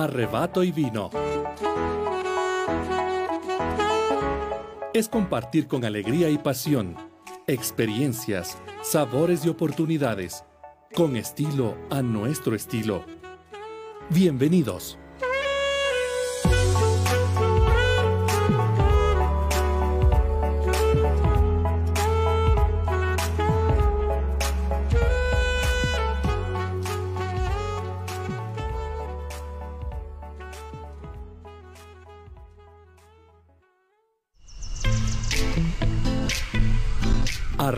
Arrebato y vino. Es compartir con alegría y pasión experiencias, sabores y oportunidades, con estilo a nuestro estilo. Bienvenidos.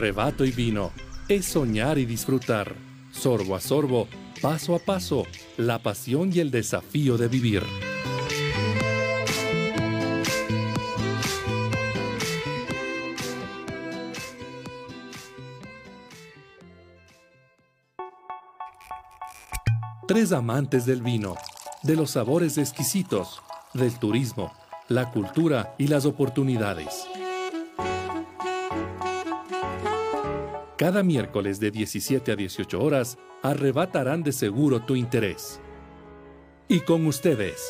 Arrebato y vino es soñar y disfrutar, sorbo a sorbo, paso a paso, la pasión y el desafío de vivir. Tres amantes del vino, de los sabores exquisitos, del turismo, la cultura y las oportunidades. Cada miércoles de 17 a 18 horas arrebatarán de seguro tu interés. Y con ustedes.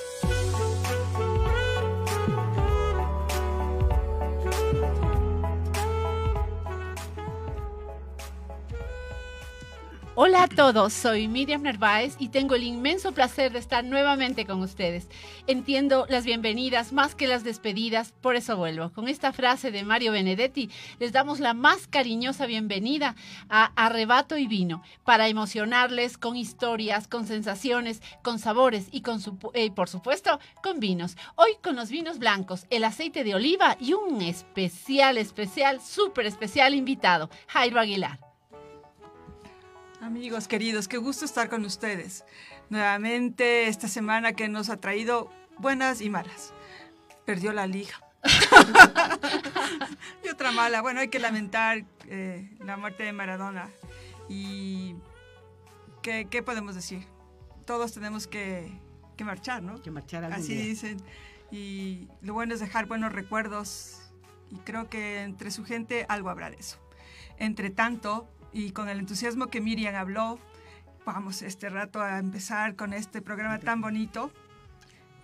Todos, soy Miriam Narváez y tengo el inmenso placer de estar nuevamente con ustedes. Entiendo las bienvenidas más que las despedidas, por eso vuelvo. Con esta frase de Mario Benedetti les damos la más cariñosa bienvenida a Arrebato y Vino para emocionarles con historias, con sensaciones, con sabores y con eh, por supuesto con vinos. Hoy con los vinos blancos, el aceite de oliva y un especial, especial, súper especial invitado, Jairo Aguilar. Amigos queridos, qué gusto estar con ustedes. Nuevamente esta semana que nos ha traído buenas y malas. Perdió la liga. y otra mala. Bueno, hay que lamentar eh, la muerte de Maradona. Y ¿qué, podemos decir? Todos tenemos que, marchar, ¿no? Que marchar Así dicen. Y lo bueno es dejar buenos recuerdos. Y creo que entre su gente algo habrá de eso. Entre tanto, y con el entusiasmo que Miriam habló, vamos este rato a empezar con este programa tan bonito.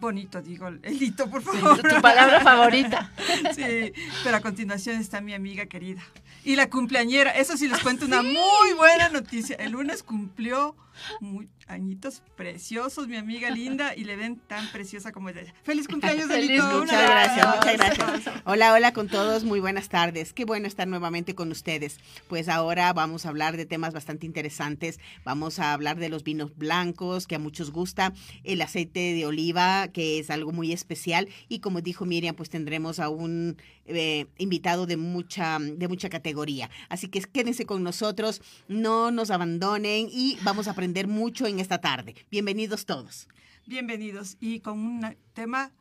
Bonito, digo, Elito, por favor. tu palabra favorita. Sí, pero a continuación está mi amiga querida. Y la cumpleañera, eso sí les cuento una muy buena noticia. El lunes cumplió muy, añitos preciosos, mi amiga linda, y le ven tan preciosa como ella. ¡Feliz cumpleaños, Feliz Muchas gracias, muchas gracias. Hola, hola con todos, muy buenas tardes. Qué bueno estar nuevamente con ustedes. Pues ahora vamos a hablar de temas bastante interesantes. Vamos a hablar de los vinos blancos, que a muchos gusta, el aceite de oliva, que es algo muy especial, y como dijo Miriam, pues tendremos a un eh, invitado de mucha, de mucha categoría. Así que quédense con nosotros, no nos abandonen y vamos a aprender mucho en esta tarde. Bienvenidos todos. Bienvenidos y con un tema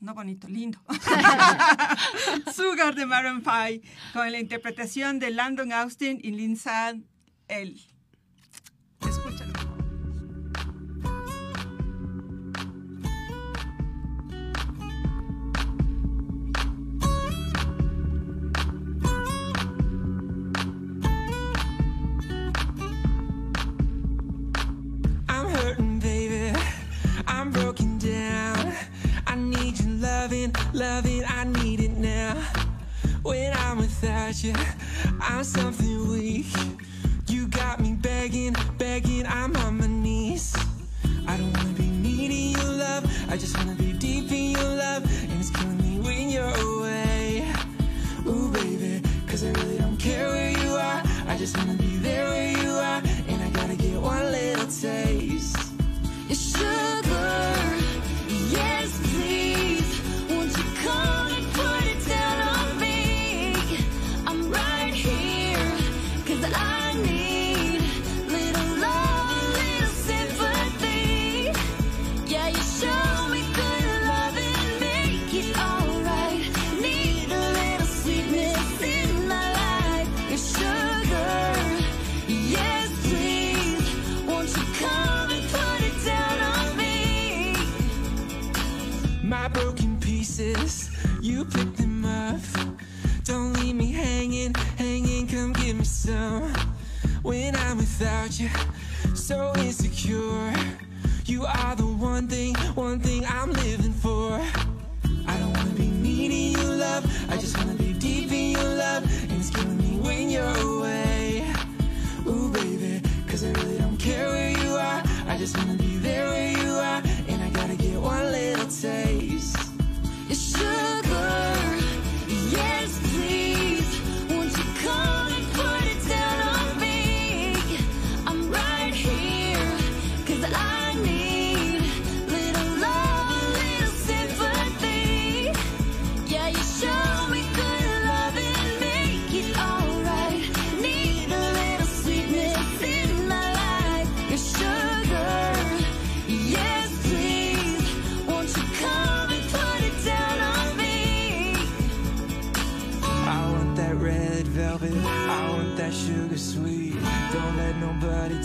no bonito, lindo. Sugar de Maroon 5 con la interpretación de Landon Austin y Lindsay L. loving, I need it now. When I'm without you, I'm something weak. You got me begging, begging, I'm on my knees. I don't wanna be needing your love, I just wanna be deep in your love, and it's killing me when you're away. Ooh, baby, cause I really don't care where you are, I just wanna be without you, so insecure. You are the one thing, one thing I'm living for. I don't wanna be needing your love. I just wanna be deep in your love. And it's killing me when you're away. Ooh, baby, cause I really don't care where you are. I just wanna be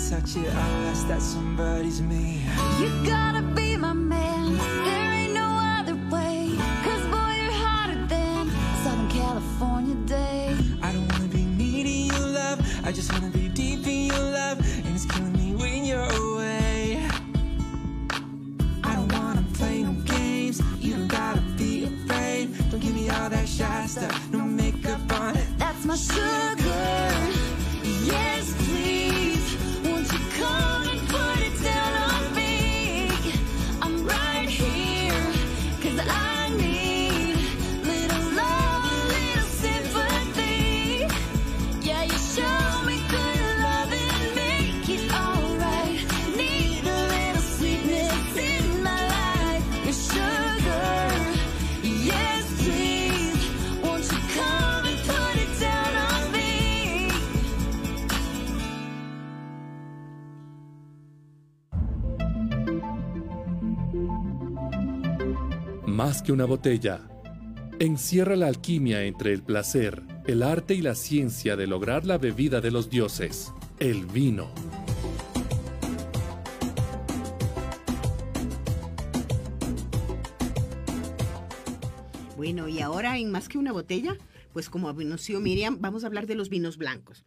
touch it unless that somebody's me. You gotta be my man. There ain't no other way. Cause boy, you're hotter than Southern California day. I don't wanna be needing your love. I just wanna be deep in your love. And it's killing me when you're away. I don't wanna play no games. You don't gotta be afraid. Don't give me all that shy stuff. No makeup on it. That's my sugar. Más que una botella, encierra la alquimia entre el placer, el arte y la ciencia de lograr la bebida de los dioses, el vino. Bueno, y ahora en más que una botella, pues como anunció Miriam, vamos a hablar de los vinos blancos.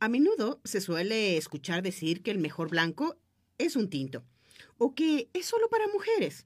A menudo se suele escuchar decir que el mejor blanco es un tinto o que es solo para mujeres.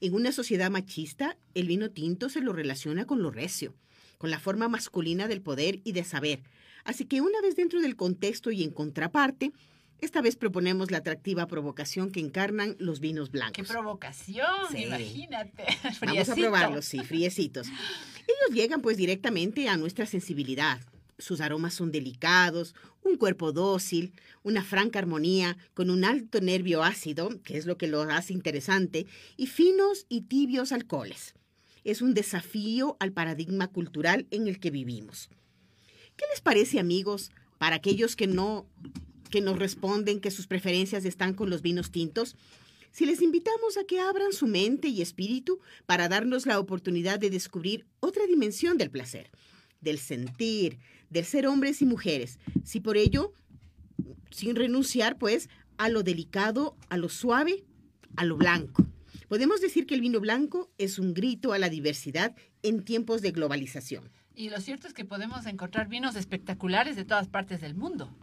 En una sociedad machista, el vino tinto se lo relaciona con lo recio, con la forma masculina del poder y de saber. Así que una vez dentro del contexto y en contraparte, esta vez proponemos la atractiva provocación que encarnan los vinos ¡Qué blancos. provocación! Sí. Imagínate. Vamos a probarlos, sí, friecitos. Ellos llegan pues directamente a nuestra sensibilidad. Sus aromas son delicados, un cuerpo dócil, una franca armonía, con un alto nervio ácido, que es lo que lo hace interesante, y finos y tibios alcoholes. Es un desafío al paradigma cultural en el que vivimos. ¿Qué les parece, amigos, para aquellos que no que nos responden que sus preferencias están con los vinos tintos? Si les invitamos a que abran su mente y espíritu para darnos la oportunidad de descubrir otra dimensión del placer, del sentir, del ser hombres y mujeres, si por ello, sin renunciar pues a lo delicado, a lo suave, a lo blanco. Podemos decir que el vino blanco es un grito a la diversidad en tiempos de globalización. Y lo cierto es que podemos encontrar vinos espectaculares de todas partes del mundo.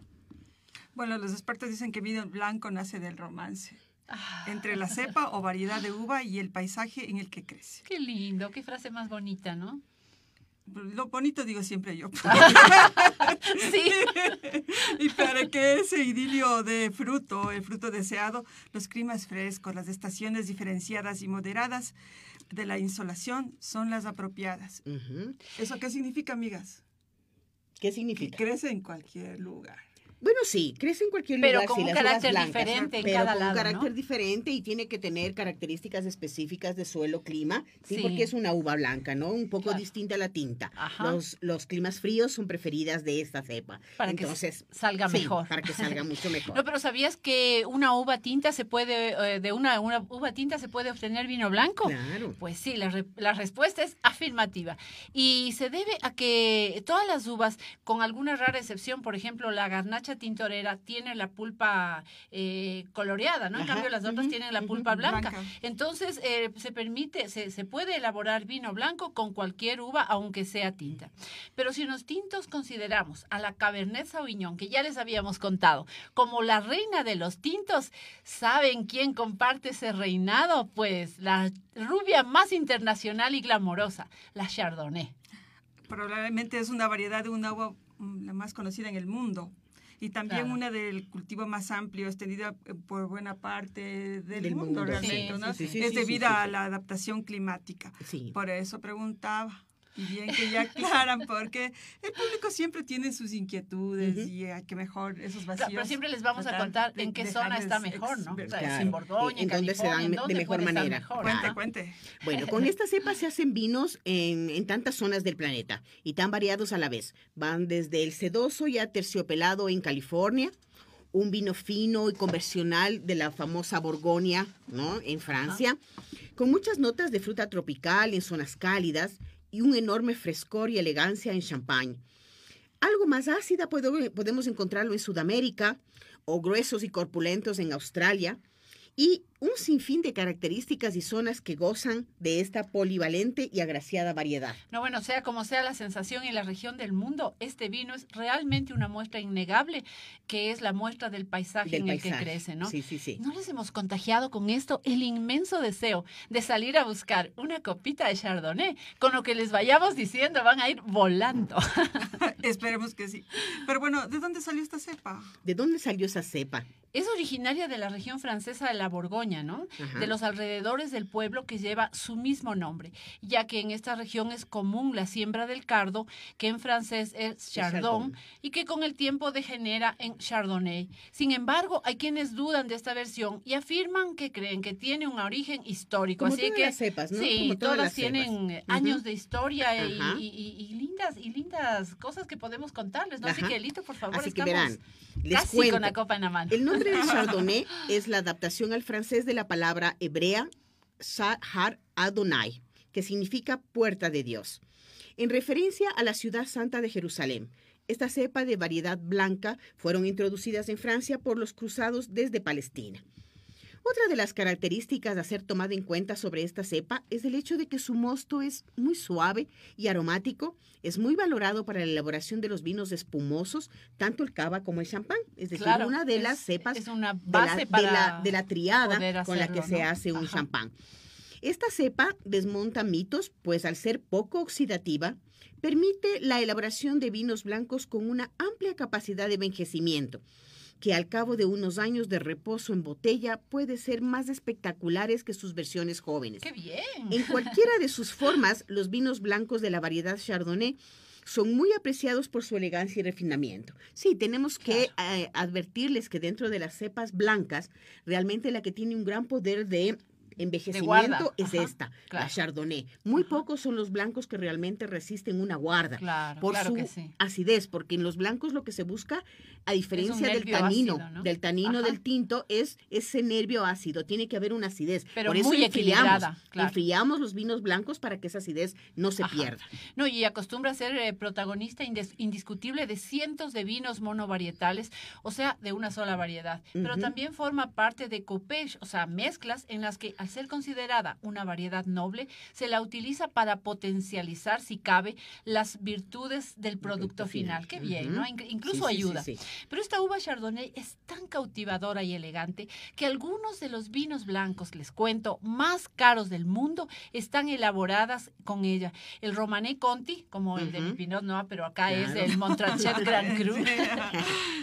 Bueno, los expertos dicen que vino blanco nace del romance, Ah, entre la cepa o variedad de uva y el paisaje en el que crece. qué lindo, qué frase más bonita, ¿no? Lo bonito digo siempre yo. Sí. y para que ese idilio de fruto, el fruto deseado, los climas frescos, las estaciones diferenciadas y moderadas de la insolación son las apropiadas. ¿Eso qué significa, amigas? ¿Qué Que significa? crece en cualquier lugar. Bueno, sí, crece en cualquier Pero lugar. con sí, un las carácter blancas, diferente en pero cada con lado, un carácter ¿no? diferente y tiene que tener características específicas de suelo, clima, sí, Sí. porque es una uva blanca, ¿no? Un poco Claro. distinta a la tinta. Ajá. Los, los climas fríos son preferidas de esta cepa. Para que Entonces, salga sí, mejor. para que salga mucho mejor. No, pero ¿sabías que una uva tinta se puede, eh, de una, una uva tinta se puede obtener vino blanco? Claro. Pues sí, la, re- la respuesta es afirmativa. Y se debe a que todas las uvas, con alguna rara excepción, por ejemplo, la garnacha tintorera tiene la pulpa eh, coloreada, ¿no? En Ajá, cambio, las otras tienen la pulpa blanca. blanca. Entonces, eh, se permite, se, se puede elaborar vino blanco con cualquier uva, aunque sea tinta. Pero si en los tintos consideramos a la Cabernet Sauvignon, que ya les habíamos contado, como la reina de los tintos, ¿saben quién comparte ese reinado? Pues la rubia más internacional y glamorosa, la Chardonnay. Probablemente es una variedad de una uva mm, la más conocida en el mundo. Y también Claro. una del cultivo más amplio, extendida eh, por buena parte del, Del mundo, mundo, realmente, sí, ¿no? sí, sí, es sí, debido sí, a sí. la adaptación climática. Sí. Por eso preguntaba. Y bien que ya aclaran, porque el público siempre tiene sus inquietudes y hay que mejor esos Claro, vacíos. pero siempre les vamos a contar en qué zona está mejor, ¿no? O sea, en Borgoña, en, dónde se dan de mejor manera. mejor, Cuente, ¿no? cuente. Bueno, con esta cepa se hacen vinos en, en tantas zonas del planeta y tan variados a la vez. Van desde el sedoso y aterciopelado en California, un vino fino y convencional de la famosa Borgoña, ¿no? En Francia, con muchas notas de fruta tropical en zonas cálidas y un enorme frescor y elegancia en Champagne. Algo más ácida podemos encontrarlo en Sudamérica o gruesos y corpulentos en Australia y un sinfín de características y zonas que gozan de esta polivalente y agraciada variedad. No, bueno, sea como sea la sensación y la región del mundo, este vino es realmente una muestra innegable, que es la muestra del paisaje Del en el que crece, ¿no? Sí, sí, sí. ¿No les hemos contagiado con esto el inmenso deseo de salir a buscar una copita de Chardonnay? Con lo que les vayamos diciendo, van a ir volando. Esperemos que sí. Pero bueno, ¿de dónde salió esta cepa? ¿De dónde salió esa cepa? Es originaria de la región francesa de la Borgoña, ¿no? Ajá. De los alrededores del pueblo que lleva su mismo nombre, ya que en esta región es común la siembra del cardo, que en francés es chardon, y que con el tiempo degenera en chardonnay. Sin embargo, hay quienes dudan de esta versión y afirman que creen que tiene un origen histórico. Como Así todas que las cepas, ¿no? sí, Como todas todas las tienen cepas. eh, años de historia y, y- y- y lindas y lindas cosas que podemos contarles, ¿no? Así que, Lito, por favor, Así que estamos verán, les casi cuento. con la copa en la mano. El nombre de Chardonnay es la adaptación al francés de la palabra hebrea Sahar Adonai, que significa puerta de Dios, en referencia a la ciudad santa de Jerusalén. Esta cepa de variedad blanca fueron introducidas en Francia por los cruzados desde Palestina. Otra de las características a ser tomada en cuenta sobre esta cepa es el hecho de que su mosto es muy suave y aromático. Es muy valorado para la elaboración de los vinos espumosos, tanto el cava como el champán. Es decir, Claro, una de es- las cepas es una de la, base de para la- de la triada con la que se hace un Ajá. champán. Esta cepa desmonta mitos, pues al ser poco oxidativa, permite la elaboración de vinos blancos con una amplia capacidad de envejecimiento, que al cabo de unos años de reposo en botella puede ser más espectaculares que sus versiones jóvenes. ¡Qué bien! En cualquiera de sus formas, los vinos blancos de la variedad Chardonnay son muy apreciados por su elegancia y refinamiento. Sí, tenemos que eh, advertirles que dentro de las cepas blancas, realmente la que tiene un gran poder de envejecimiento es ajá, esta, claro. la Chardonnay. Muy Ajá. pocos son los blancos que realmente resisten una guarda Claro, por claro su sí. acidez, porque en los blancos lo que se busca, a diferencia del tanino, ácido, ¿no? del tanino Ajá. del tinto, es ese nervio ácido, tiene que haber una acidez. Pero por eso muy enfriamos, enfriamos los vinos blancos para que esa acidez no se pierda. No, y acostumbra a ser eh, protagonista indiscutible de cientos de vinos monovarietales, o sea, de una sola variedad. Pero también forma parte de coupage, o sea, mezclas en las que, al ser considerada una variedad noble, se la utiliza para potencializar, si cabe, las virtudes del producto final. Qué bien, ¿no? Incluso Sí, sí, sí, ayuda. sí. Pero esta uva Chardonnay es tan cautivadora y elegante que algunos de los vinos blancos, les cuento, más caros del mundo están elaboradas con ella. El Romanée Conti, como el de. Pinot Noir, pero acá es el Montrachet Grand Cru.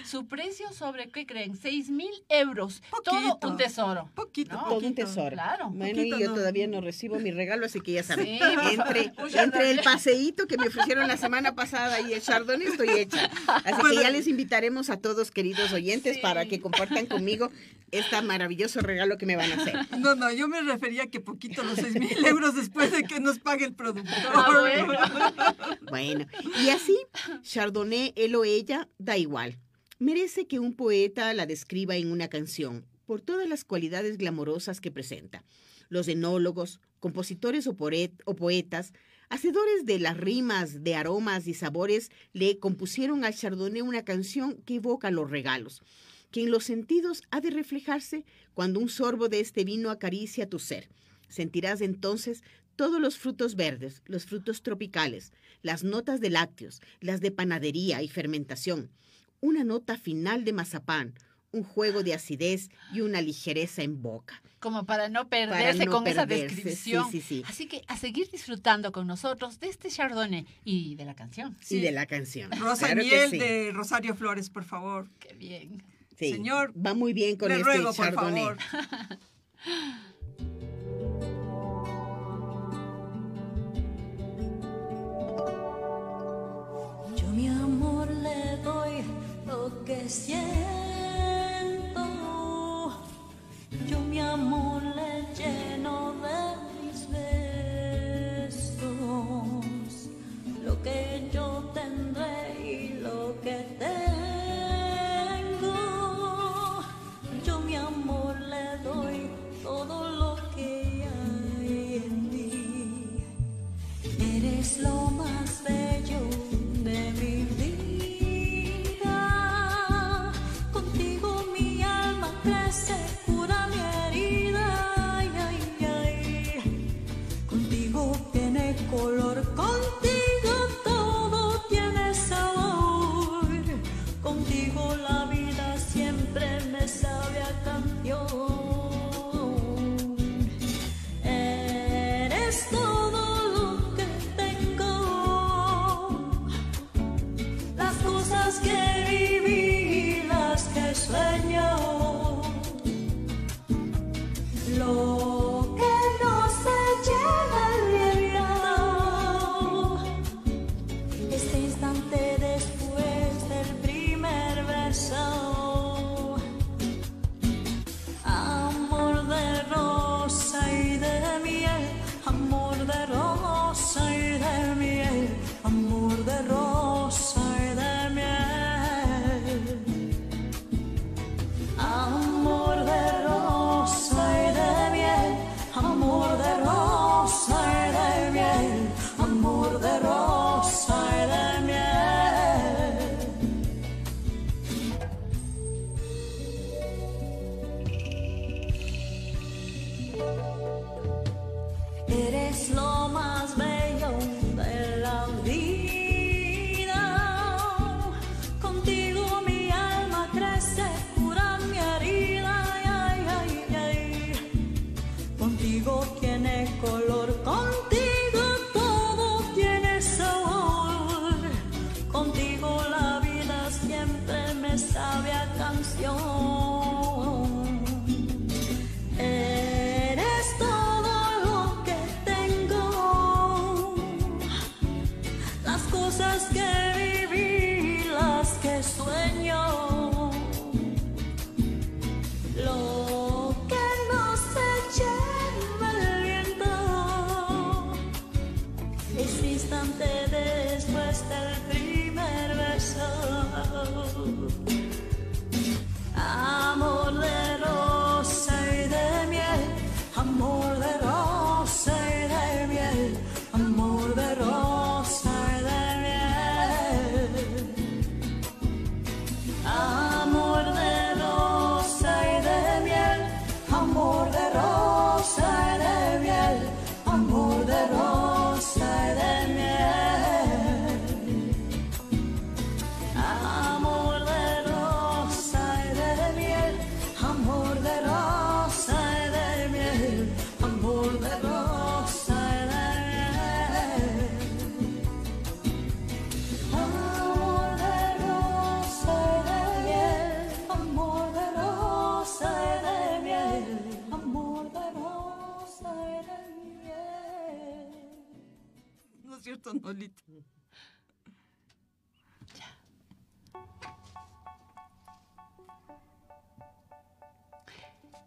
Su precio sobre, ¿qué creen? 6 mil euros. Todo un tesoro. Poquito, No, Todo un tesoro. Claro. Bueno, Poquito y yo no. todavía no recibo mi regalo, así que ya saben. Sí, entre, Uy, entre el Chardonnay. paseíto que me ofrecieron la semana pasada y el Chardonnay estoy hecha. Así que Bueno, ya les invitaremos a todos, queridos oyentes, Sí. para que compartan conmigo este maravilloso regalo que me van a hacer. No, no, yo me refería que poquito los 6 mil euros después de que nos pague el productor. Ah, bueno. Bueno, y así, Chardonnay, él o ella, da igual. Merece que un poeta la describa en una canción, por todas las cualidades glamorosas que presenta. Los enólogos, compositores o, poet- o poetas Hacedores de las rimas, de aromas y sabores le compusieron al Chardonnay una canción que evoca los regalos, que en los sentidos ha de reflejarse cuando un sorbo de este vino acaricia tu ser. Sentirás entonces todos los frutos verdes, los frutos tropicales, las notas de lácteos, las de panadería y fermentación, una nota final de mazapán, un juego de acidez y una ligereza en boca. Como para no perderse no con esa descripción. sí, sí, sí. Así que a seguir disfrutando con nosotros de este Chardonnay y de la canción. Sí. Y de la canción. Rosa Claro miel sí. de Rosario Flores, por favor. Qué bien. Sí, Señor, va muy bien con Le este ruego, por favor. Yo mi amor le doy lo que siento. Amor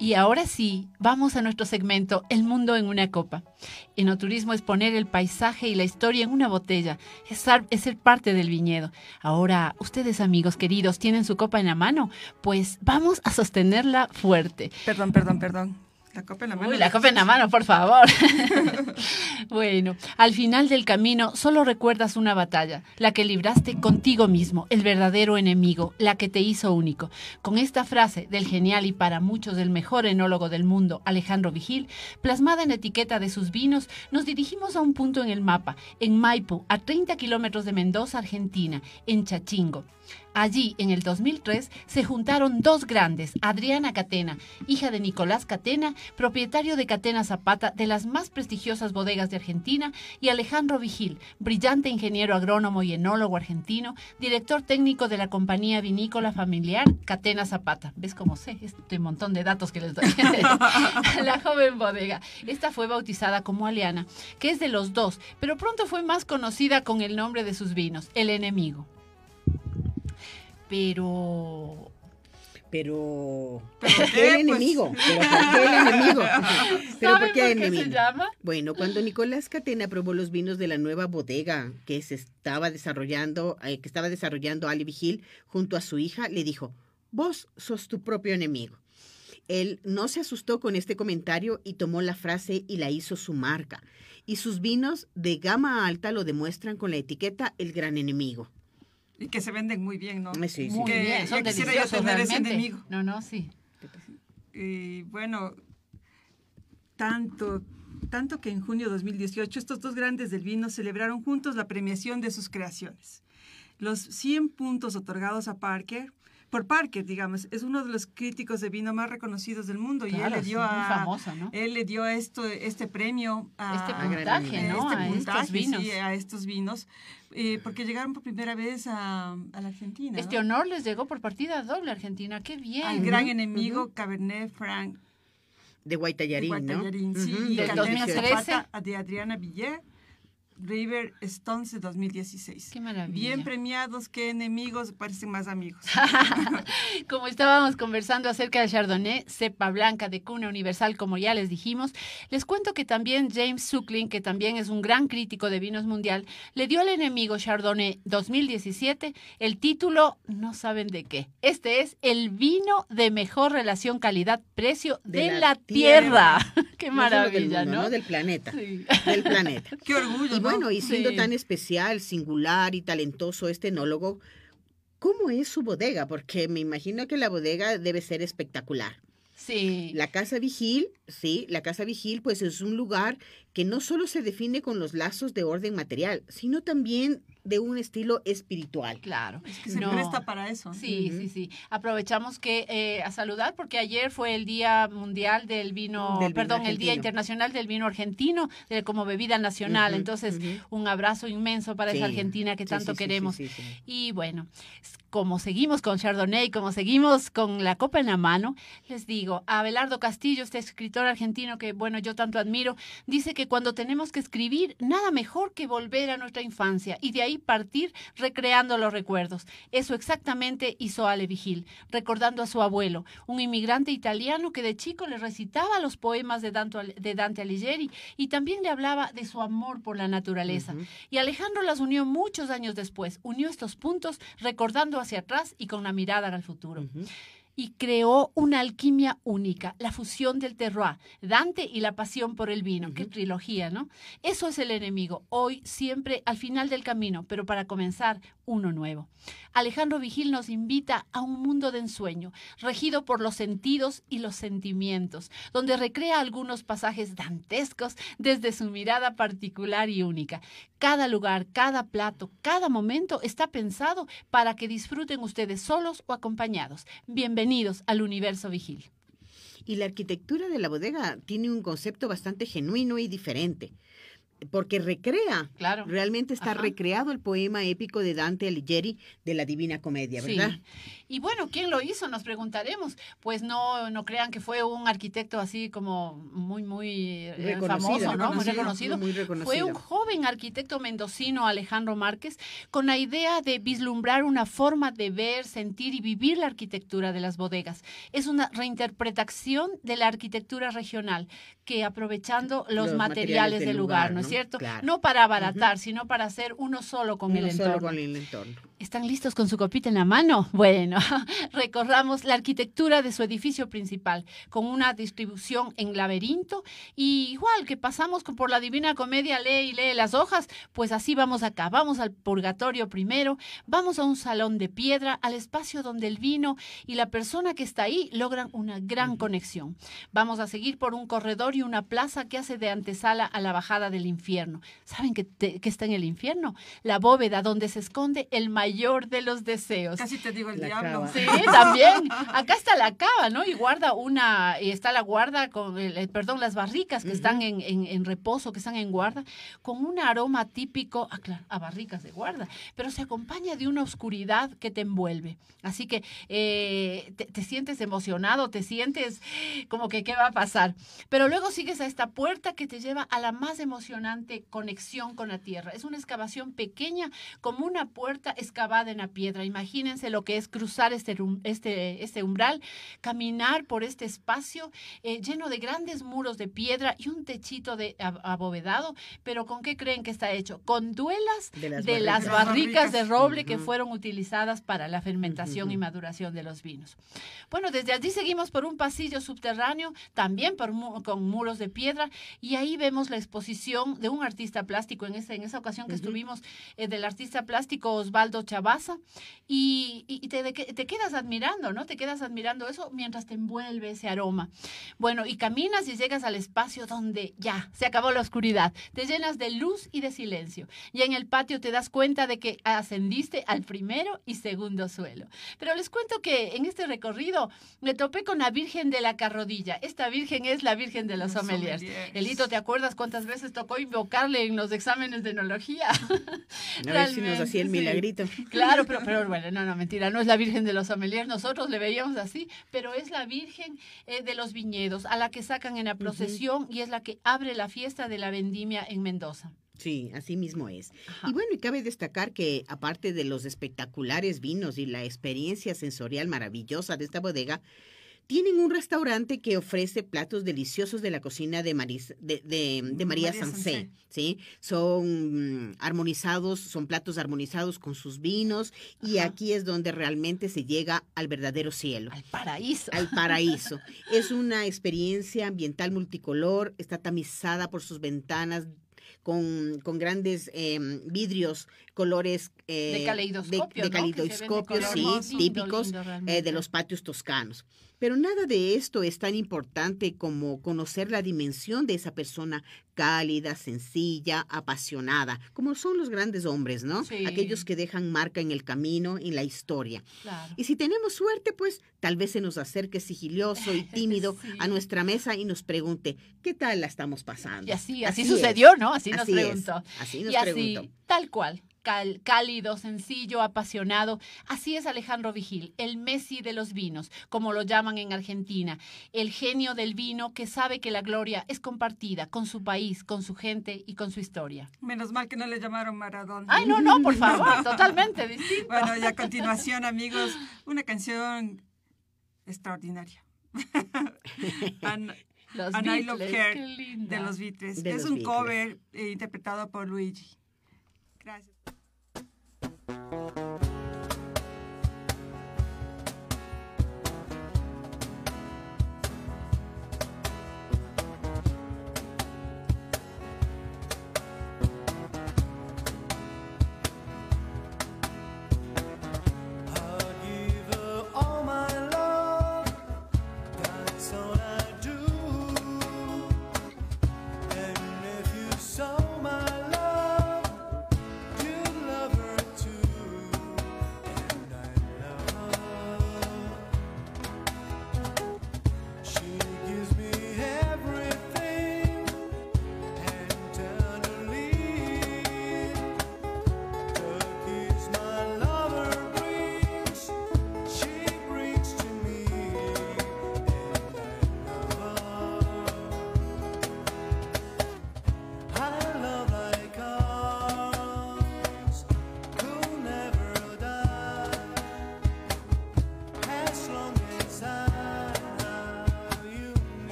Y ahora sí, vamos a nuestro segmento El mundo en una copa. Enoturismo es poner el paisaje y la historia en una botella, es, ser- parte del viñedo. Ahora, ustedes amigos queridos, ¿tienen su copa en la mano? Pues vamos a sostenerla fuerte. Perdón, perdón, perdón. La copa en la mano. Uy, la copa en la mano, por favor. bueno, al final del camino solo recuerdas una batalla, la que libraste contigo mismo, el verdadero enemigo, la que te hizo único. Con esta frase del genial y para muchos el mejor enólogo del mundo, Alejandro Vigil, plasmada en la etiqueta de sus vinos, nos dirigimos a un punto en el mapa, en Maipo, a 30 kilómetros de Mendoza, Argentina, en Chachingo. Allí, en el 2003, se juntaron dos grandes, Adriana Catena, hija de Nicolás Catena, propietario de Catena Zapata, de las más prestigiosas bodegas de Argentina, y Alejandro Vigil, brillante ingeniero agrónomo y enólogo argentino, director técnico de la compañía vinícola familiar Catena Zapata. ¿Ves cómo sé? Este montón de datos que les doy. la joven bodega. Esta fue bautizada como Aleana, que es de los dos, pero pronto fue más conocida con el nombre de sus vinos, El Enemigo. Pero Pero, ¿Pero ¿por qué? el Pues- enemigo? ¿Pero por qué el enemigo? ¿Pero ¿Saben por qué por el enemigo? se llama? Bueno, cuando Nicolás Catena probó los vinos de la nueva bodega que se estaba desarrollando, eh, que estaba desarrollando Ali Vigil junto a su hija, le dijo, vos sos tu propio enemigo. Él no se asustó con este comentario y tomó la frase y la hizo su marca. Y sus vinos de gama alta lo demuestran con la etiqueta El Gran Enemigo. Y que se venden muy bien, ¿no? Sí, sí. Muy Que bien, son quisiera yo tener ese enemigo. No, no, sí. Y bueno, tanto, tanto que en junio de 2018 estos dos grandes del vino celebraron juntos la premiación de sus creaciones. Los 100 puntos otorgados a Parker, por Parker, digamos, es uno de los críticos de vino más reconocidos del mundo y él Claro, le dio a famoso, ¿no? él le dio esto este premio a Este puntaje, enemigo. ¿no? este a puntaje, estos vinos. sí, a estos vinos eh, porque llegaron por primera vez a, a la Argentina Este ¿no? honor les llegó por partida doble a Argentina. Qué bien. al gran enemigo Cabernet Franc De Guaitallarín, ¿no? Guatallarín, sí, Ujú, y Del Cabernet 2013. Zapata de Adriana Villar, River Stones de 2016. Qué maravilla. Bien premiados, qué enemigos, parecen más amigos. Como estábamos conversando acerca del Chardonnay, cepa blanca de cuna universal, como ya les dijimos, les cuento que también James Suckling, que también es un gran crítico de vinos mundial, le dio al enemigo Chardonnay 2017 el título, no saben de qué. Este es el vino de mejor relación calidad-precio de, De la, la tierra. qué No solo del maravilla, mundo, ¿no? Del planeta. Sí. Del planeta. Qué orgullo, Y ¿no? Bueno, y siendo Sí. tan especial, singular y talentoso este enólogo, ¿cómo es su bodega? Porque me imagino que la bodega debe ser espectacular. Sí. La Casa Vigil, sí, la Casa Vigil pues es un lugar que no solo se define con los lazos de orden material, sino también de un estilo espiritual. Claro. Es que se No. presta para eso. Sí, sí, sí. Aprovechamos que eh, a saludar porque ayer fue el Día Mundial del Vino, Del vino perdón, el Día. Internacional del Vino Argentino de, como bebida nacional. Entonces, un abrazo inmenso para Sí. esa Argentina que Sí, tanto sí, queremos. sí, sí, sí. Y bueno, como seguimos con Chardonnay, como seguimos con la copa en la mano, les digo, Abelardo Castillo, este escritor argentino que, bueno, yo tanto admiro, dice que cuando tenemos que escribir, nada mejor que volver a nuestra infancia y de ahí partir recreando los recuerdos. Eso exactamente hizo Ale Vigil, recordando a su abuelo, un inmigrante italiano que de chico le recitaba los poemas de Dante, de Dante Alighieri y también le hablaba de su amor por la naturaleza. Y Alejandro las unió muchos años después, unió estos puntos recordando hacia atrás y con la mirada al futuro. Y creó una alquimia única, la fusión del terroir, Dante y la pasión por el vino. Qué trilogía, ¿no? Eso es el enemigo, hoy, siempre, al final del camino, pero para comenzar, uno nuevo. Alejandro Vigil nos invita a un mundo de ensueño, regido por los sentidos y los sentimientos, donde recrea algunos pasajes dantescos desde su mirada particular y única. Cada lugar, cada plato, cada momento está pensado para que disfruten ustedes solos o acompañados. Bienvenidos al universo Vigil. Y la arquitectura de la bodega tiene un concepto bastante genuino y diferente, porque recrea, Claro. realmente está Ajá. recreado el poema épico de Dante Alighieri de la Divina Comedia, Sí. Y bueno, ¿quién lo hizo? Nos preguntaremos. Pues no, no crean que fue un arquitecto así como muy, muy eh, famoso, ¿no? Muy reconocido, muy. Fue un joven arquitecto mendocino, Alejandro Márquez, con la idea de vislumbrar una forma de ver, sentir y vivir la arquitectura de las bodegas. Es una reinterpretación de la arquitectura regional que aprovechando los, Los materiales, del lugar, ¿no es cierto? Claro. No para abaratar, sino para hacer uno solo con Uno el solo entorno. con el entorno. ¿Están listos con su copita en la mano? Bueno, recorramos la arquitectura de su edificio principal con una distribución en laberinto y igual que pasamos por la Divina Comedia, lee y lee las hojas, pues así vamos acá. Vamos al purgatorio primero, vamos a un salón de piedra, al espacio donde el vino y la persona que está ahí logran una gran conexión. Vamos a seguir por un corredor y una plaza que hace de antesala a la bajada del infierno. ¿Saben qué, te- qué está en el infierno? La bóveda donde se esconde el mayor de los deseos. Casi te digo el La diablo. cava. Sí, también. Acá está la cava, ¿no? Y guarda una, y está la guarda con, el, el- perdón, las barricas que están en, en- en reposo, que están en guarda, con un aroma típico, ah, claro, a barricas de guarda, pero se acompaña de una oscuridad que te envuelve. Así que eh, te, te sientes emocionado, te sientes como que qué va a pasar. Pero luego sigues a esta puerta que te lleva a la más emocionante conexión con la tierra. Es una excavación pequeña, como una puerta excavada en la piedra. Imagínense lo que es cruzar este, este, este umbral, caminar por este espacio eh, lleno de grandes muros de piedra y un techito de ab- abovedado. Pero ¿con qué creen que está hecho? Con duelas De las de las barricas. de roble que fueron utilizadas para la fermentación y maduración de los vinos. Bueno, desde allí seguimos por un pasillo subterráneo, también por mu- con muros de piedra, y ahí vemos la exposición de un artista plástico, en, ese, en esa ocasión que estuvimos, eh, del artista plástico Osvaldo Chabaza, y, te, quedas admirando, ¿no? Te quedas admirando eso mientras te envuelve ese aroma. Bueno, y caminas y llegas al espacio donde ya se acabó la oscuridad, te llenas de luz y de silencio, y en el patio te das cuenta de que ascendiste al primero y segundo suelo. Pero les cuento que en este recorrido me topé con la Virgen de la Carrodilla. Esta Virgen es la Virgen de los Los sommeliers. sommeliers. Elito, ¿te acuerdas cuántas veces tocó invocarle en los exámenes de enología? Ver si nos hacía el milagrito. Claro, pero, pero bueno, no, no, mentira, no es la Virgen de los sommeliers, nosotros le veíamos así, pero es la Virgen eh, de los viñedos, a la que sacan en la procesión y es la que abre la fiesta de la vendimia en Mendoza. Sí, así mismo es. Ajá. Y bueno, y cabe destacar que aparte de los espectaculares vinos y la experiencia sensorial maravillosa de esta bodega, tienen un restaurante que ofrece platos deliciosos de la cocina de, Maris- de, de- de María, María Sansé, Sansé. ¿sí? Son mm, armonizados, son platos armonizados con sus vinos y Ajá. aquí es donde realmente se llega al verdadero cielo. Al paraíso. al paraíso. Es una experiencia ambiental multicolor, está tamizada por sus ventanas con, con grandes eh, vidrios, colores eh, De caleidoscopio, sí, típicos Lindo, lindo, eh, de los patios toscanos. Pero nada de esto es tan importante como conocer la dimensión de esa persona cálida, sencilla, apasionada, como son los grandes hombres, ¿no? Sí. Aquellos que dejan marca en el camino, en la historia. Claro. Y si tenemos suerte, pues tal vez se nos acerque sigilioso y tímido Sí. a nuestra mesa y nos pregunte, ¿qué tal la estamos pasando? Y así, así, sucedió, ¿no? Así, nos así es, preguntó. así nos y así, preguntó. tal cual. Cal- cálido, sencillo, apasionado. Así es Alejandro Vigil, el Messi de los vinos, como lo llaman en Argentina, el genio del vino que sabe que la gloria es compartida con su país, con su gente y con su historia. Menos mal que no le llamaron Maradona. Ay, no, no, por favor, totalmente distinto. Bueno, y a continuación, amigos, una canción extraordinaria. An- Los And I Love Beatles, Her, de los Beatles. De es los un Beatles. cover eh, interpretado por Luigi. Gracias. Música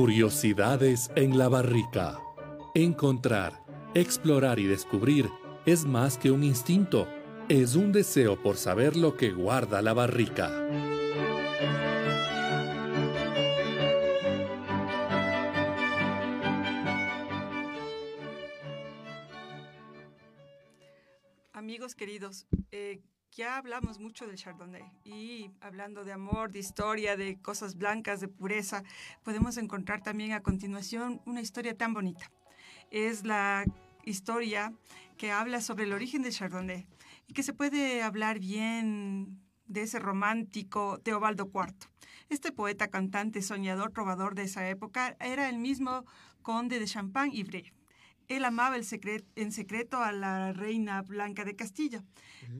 Curiosidades en la barrica. Encontrar, explorar y descubrir es más que un instinto, es un deseo por saber lo que guarda la barrica. Mucho del Chardonnay y hablando de amor, de historia, de cosas blancas, de pureza, podemos encontrar también a continuación una historia tan bonita. Es la historia que habla sobre el origen del Chardonnay y que se puede hablar bien de ese romántico Teobaldo IV. Este poeta, cantante, soñador, trovador de esa época era el mismo conde de Champagne y Brie. Él amaba el secret- en secreto a la reina Blanca de Castilla.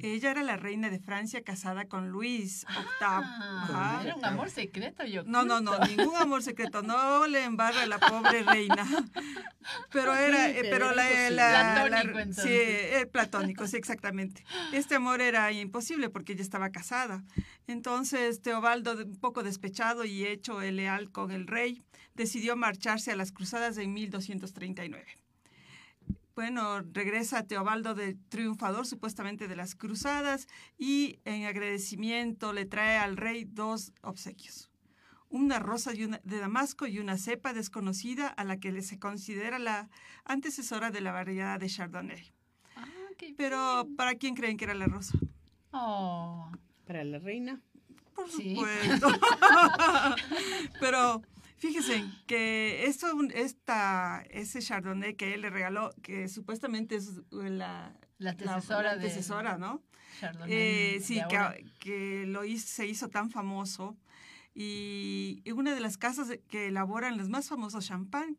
Ella era la reina de Francia casada con Luis VIII. Ah, Ajá. era un amor secreto, yo. No, no, no, ningún amor secreto. No le embarra a la pobre reina. Pero era, Sí, eh, pero la, Platónico, la- entonces. sí, eh, platónico, sí, exactamente. Este amor era imposible porque ella estaba casada. Entonces Teobaldo, un poco despechado y hecho el leal con el rey, decidió marcharse a las cruzadas en 1239. Bueno, regresa Teobaldo de triunfador supuestamente de las cruzadas y en agradecimiento le trae al rey dos obsequios. Una rosa de Damasco y una cepa desconocida a la que se considera la antecesora de la variedad de Chardonnay. Ah, qué Pero bien. ¿para quién creen que era la rosa? Oh, Para la reina. Por Sí. supuesto. Pero fíjense que esto, esta, ese Chardonnay que él le regaló, que supuestamente es la, La la- antecesora la de- antecesora, ¿no? Chardonnay. Eh, de sí, que, que lo hizo, se hizo tan famoso. Y y una de las casas de- que elaboran los más famosos champán,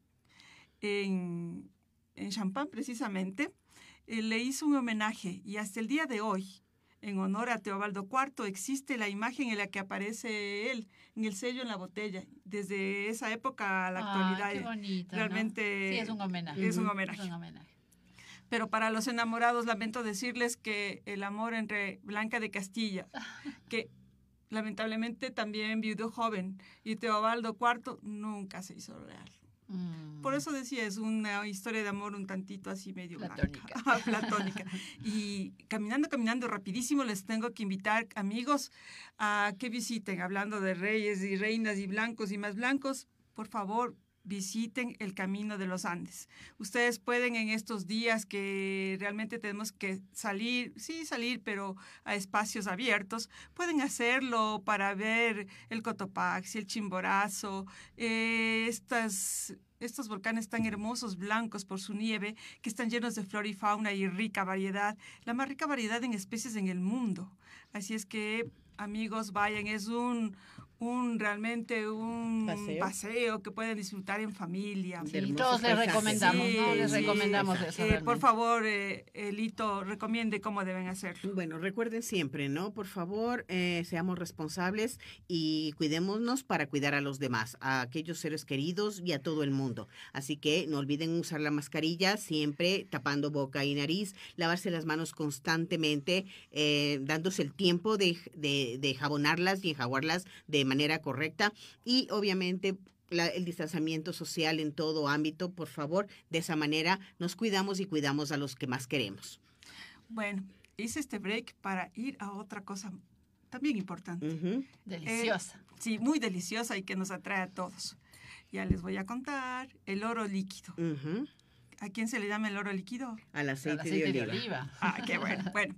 en, en Champán precisamente, eh, le hizo un homenaje. Y hasta el día de hoy, en honor a Teobaldo IV, existe la imagen en la que aparece él, en el sello en la botella. Desde esa época a la Ay, actualidad. qué bonito, ¿no? realmente Sí, es un homenaje. es un Ujú. homenaje. Es un homenaje. Pero para los enamorados lamento decirles que el amor entre Blanca de Castilla, que lamentablemente también viudo joven, y Teobaldo IV nunca se hizo real. Mm. Por eso decía, es una historia de amor un tantito así medio blanca, Platónica. platónica. Y caminando, caminando rapidísimo, les tengo que invitar, amigos, a que visiten, hablando de reyes y reinas y blancos y más blancos, por favor, visiten el Camino de los Andes. Ustedes pueden en estos días que realmente tenemos que salir, sí salir, pero a espacios abiertos, pueden hacerlo para ver el Cotopaxi, el Chimborazo, eh, estas, estos volcanes tan hermosos, blancos por su nieve, que están llenos de flora y fauna y rica variedad, la más rica variedad en especies en el mundo. Así es que, amigos, vayan, es un, un realmente un Paseo. paseo, que pueden disfrutar en familia. Sí, Sí, hermosos todos les recomendamos, Les sí. recomendamos eso. Eh, por favor, eh, Elito, recomiende cómo deben hacerlo. Bueno, recuerden siempre, ¿no? Por favor, eh, seamos responsables y cuidémonos para cuidar a los demás, a aquellos seres queridos y a todo el mundo. Así que no olviden usar la mascarilla siempre tapando boca y nariz, lavarse las manos constantemente, eh, dándose el tiempo de, de, de jabonarlas y enjaguarlas de manera correcta y obviamente la- el distanciamiento social en todo ámbito, por favor, de esa manera nos cuidamos y cuidamos a los que más queremos. Bueno, hice este break para ir a otra cosa también importante. Ujú. Deliciosa. Sí, muy deliciosa y que nos atrae a todos. Ya les voy a contar el oro líquido. Ujú, ¿A quién se le llama el oro líquido? Al aceite, aceite de oliva. Ah, qué bueno. Bueno,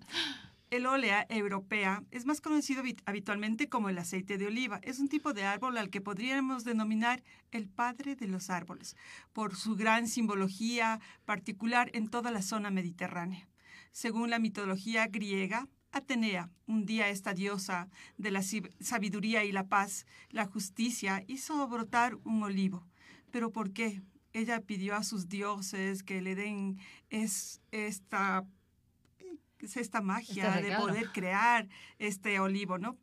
el ólea europea es más conocido habit- habitualmente como el aceite de oliva. Es un tipo de árbol al que podríamos denominar el padre de los árboles, por su gran simbología particular en toda la zona mediterránea. Según la mitología griega, Atenea, un día esta diosa de la sabiduría y la paz, la justicia, hizo brotar un olivo. ¿Pero por qué? Ella pidió a sus dioses que le den es, esta, es esta magia Este de poder crear este olivo, ¿no?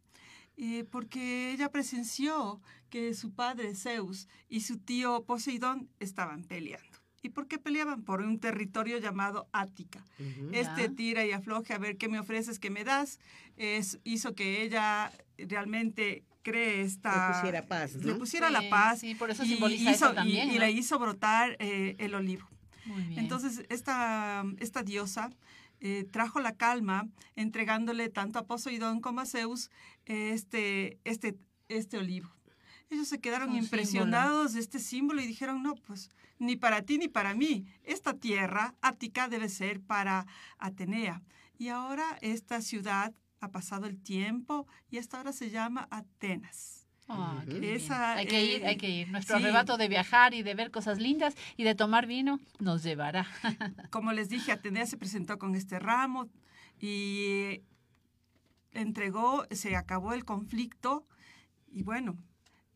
Eh, porque ella presenció que su padre Zeus y su tío Poseidón estaban peleando. ¿Y por qué peleaban? Por un territorio llamado Ática. Este tira y afloje a ver qué me ofreces, qué me das, es, hizo que ella realmente cree esta... Le pusiera paz, Le ¿no? pusiera Sí, la paz. sí, por eso y simboliza hizo- eso y- también, Y, ¿no? le hizo brotar eh, el olivo. Muy bien. Entonces, esta, esta diosa eh, trajo la calma, entregándole tanto a Poseidón como a Zeus eh, este, este, este olivo. Ellos se quedaron Un impresionados de este símbolo y dijeron, no, pues ni para ti ni para mí. Esta tierra, Ática, debe ser para Atenea. Y ahora esta ciudad ha pasado el tiempo y hasta ahora se llama Atenas. Ah. Esa, hay que ir, eh, hay que ir. Nuestro sí. arrebato de viajar y de ver cosas lindas y de tomar vino nos llevará. como les dije, Atenea se presentó con este ramo y entregó, se acabó el conflicto y bueno,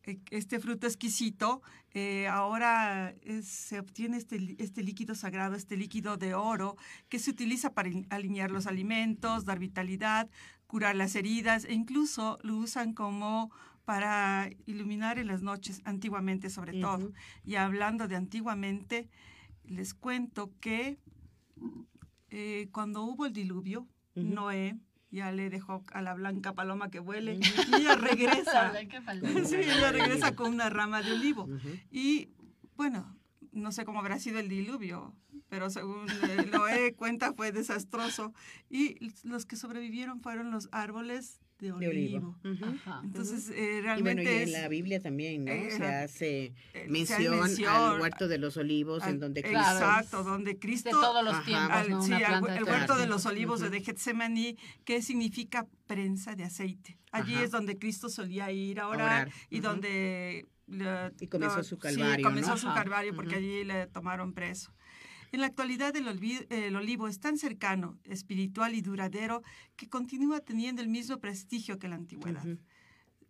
e- este fruto exquisito, eh, ahora es- se obtiene este, este líquido sagrado, este líquido de oro que se utiliza para in- alinear los alimentos, dar vitalidad, curar las heridas e incluso lo usan como para iluminar en las noches, antiguamente sobre todo. Y hablando de antiguamente, les cuento que eh, cuando hubo el diluvio. Noé ya le dejó a la blanca paloma que vuele y ella regresa. sí, ella regresa con una rama de olivo. Y bueno, no sé cómo habrá sido el diluvio, pero según eh, Noé cuenta fue desastroso. Y los que sobrevivieron fueron los árboles de De olivo. olivo. Ujú. Ajá. Entonces, eh, Y bueno, realmente y en es- la Biblia también, ¿no? eh, se hace eh, mención, mención al huerto de los olivos, al- en donde Cristo... Exacto, donde De Cristo todos los Ajá. tiempos, al- ¿no? sí, al- de el huerto de los olivos Ujú. de Getsemaní, que significa prensa de aceite. Allí Ajá. es donde Cristo solía ir a A orar, orar, y ujú. donde... le- Y comenzó su sí, calvario, comenzó ¿no? su Ajá. calvario porque allí le tomaron preso. En la actualidad el, olivo es tan cercano, espiritual y duradero que continúa teniendo el mismo prestigio que la antigüedad.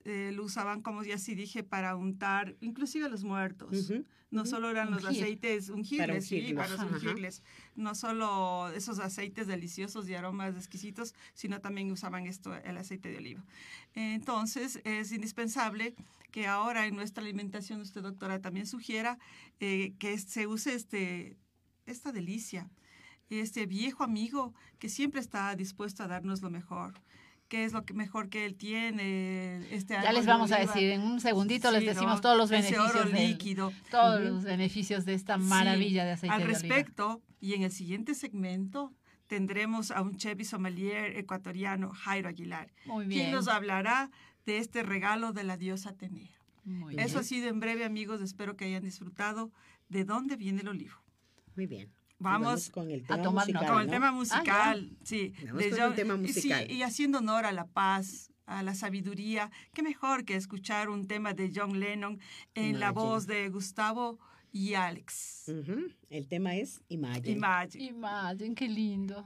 Eh, lo usaban, como ya sí dije, para untar inclusive a los muertos. No solo eran los Ungir. aceites ungibles, ungirlos. para Ajá. ungirles. No solo esos aceites deliciosos y aromas exquisitos, sino también usaban esto, el aceite de oliva. Entonces, es indispensable que ahora en nuestra alimentación, usted doctora también sugiera eh, que se use este, esta delicia, este viejo amigo que siempre está dispuesto a darnos lo mejor. ¿Qué es lo que mejor que él tiene? Este Ya les vamos a decir, en un segundito les Sí, decimos ¿no? todos los Ese beneficios oro del- líquido. todos los beneficios de esta Sí, maravilla de aceite Al de oliva. respecto, y en el siguiente segmento tendremos a un chef y sommelier ecuatoriano, Jairo Aguilar, Muy quien nos hablará de este regalo de la diosa Atenea. Muy Eso bien. ha sido en breve, amigos. Espero que hayan disfrutado de dónde viene el olivo. Muy bien. Vamos con el tema tomar nota. musical, Con el ¿no? tema musical, sí. Vamos de con John- el tema y sí, y haciendo honor a la paz, a la sabiduría, qué mejor que escuchar un tema de John Lennon en la voz de Gustavo y Alex. El tema es Imagine. Imagine. Imagine, qué lindo.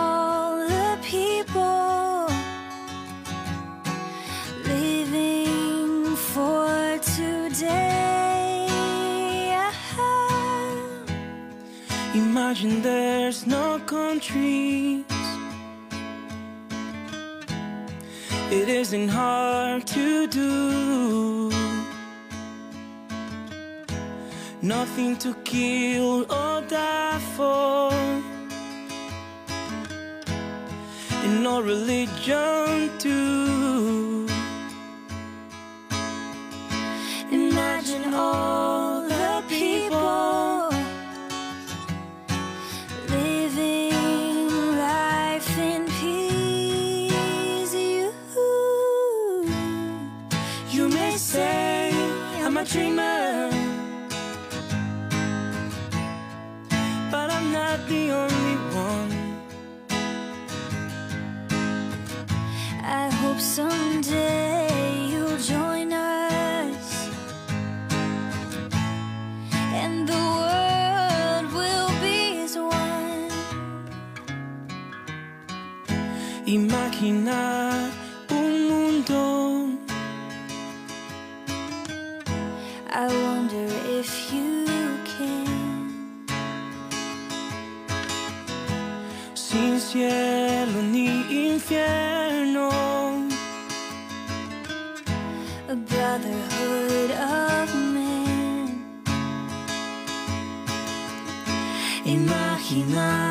Imagine there's no countries. It isn't hard to do. Nothing to kill or die for. And no religion too. Imagine all the people May say I'm dreamer, the only one. I hope someday you'll join us and the world will be as one. Imagina cielo ni infierno. A brotherhood of men. Imagina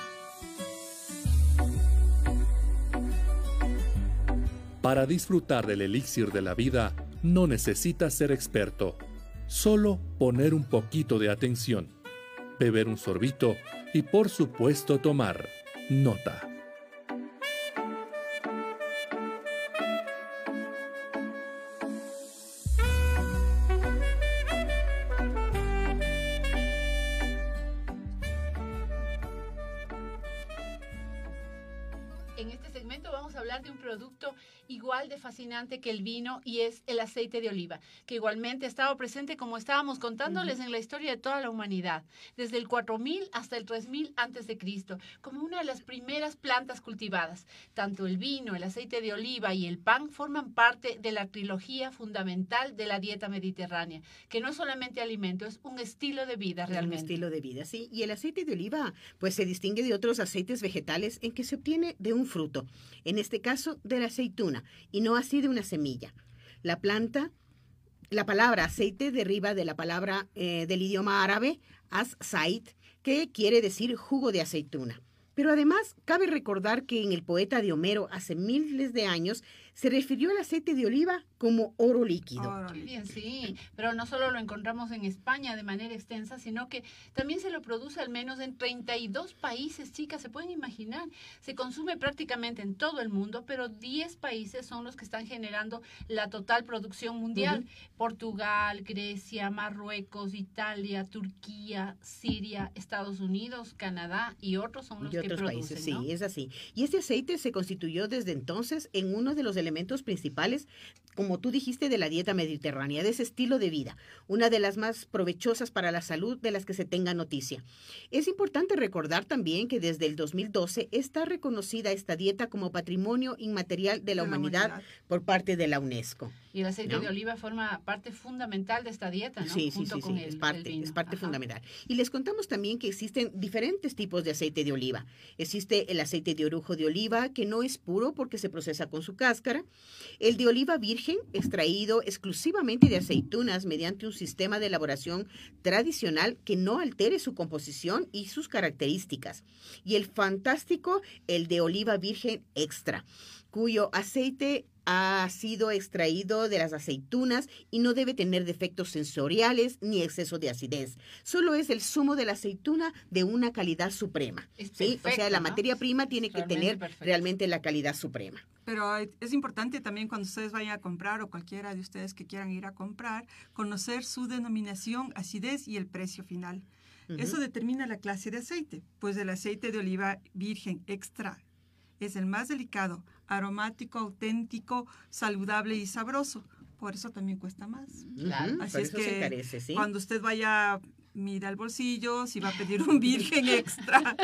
Para disfrutar del elixir de la vida, no necesitas ser experto. Solo poner un poquito de atención, beber un sorbito y por supuesto tomar nota. Que el vino y es el aceite de oliva, que igualmente ha estado presente como estábamos contándoles en la historia de toda la humanidad, desde el 4000 hasta el 3000 antes de Cristo, como una de las primeras plantas cultivadas. Tanto el vino, el aceite de oliva y el pan forman parte de la trilogía fundamental de la dieta mediterránea, que no es solamente alimento, es un estilo de vida Es un realmente. estilo de vida, sí. Y el aceite de oliva, pues se distingue de otros aceites vegetales en que se obtiene de un fruto, en este caso de la aceituna, y no así de una semilla. La planta, la palabra aceite deriva de la palabra eh, del idioma árabe as-sait, que quiere decir jugo de aceituna. Pero además, cabe recordar que en el poeta de Homero hace miles de años se refirió al aceite de oliva como oro líquido. Bien, sí, pero no solo lo encontramos en España de manera extensa, sino que también se lo produce al menos en 32 países, chicas, se pueden imaginar. Se consume prácticamente en todo el mundo, pero 10 países son los que están generando la total producción mundial. Portugal, Grecia, Marruecos, Italia, Turquía, Siria, Estados Unidos, Canadá y otros son los y que otros producen, países, sí, ¿no? es así. Y este aceite se constituyó desde entonces en uno de los elementos principales, como tú dijiste, de la dieta mediterránea, de ese estilo de vida, una de las más provechosas para la salud de las que se tenga noticia. Es importante recordar también que desde el 2012 está reconocida esta dieta como patrimonio inmaterial de la, humanidad, por parte de la UNESCO. Y el aceite ¿no? de oliva forma parte fundamental de esta dieta, ¿no? Sí, sí, Junto sí, con sí, el- es parte, es parte Ajá. fundamental. Y les contamos también que existen diferentes tipos de aceite de oliva. Existe el aceite de orujo de oliva, que no es puro porque se procesa con su El de oliva virgen, extraído exclusivamente de aceitunas mediante un sistema de elaboración tradicional que no altere su composición y sus características. Y el fantástico, el de oliva virgen extra, cuyo aceite ha sido extraído de las aceitunas y no debe tener defectos sensoriales ni exceso de acidez. Solo es el zumo de la aceituna de una calidad suprema. O sea, la ¿no? materia prima tiene Es que tener perfecto. realmente la calidad suprema. Pero es importante también cuando ustedes vayan a comprar o cualquiera de ustedes que quieran ir a comprar, conocer su denominación, acidez y el precio final. Eso determina la clase de aceite, pues el aceite de oliva virgen extra es el más delicado, aromático, auténtico, saludable y sabroso. Por eso también cuesta más. Claro. Así por es eso se que encarece, ¿sí? Cuando usted vaya mira el bolsillo, si va a pedir un virgen extra.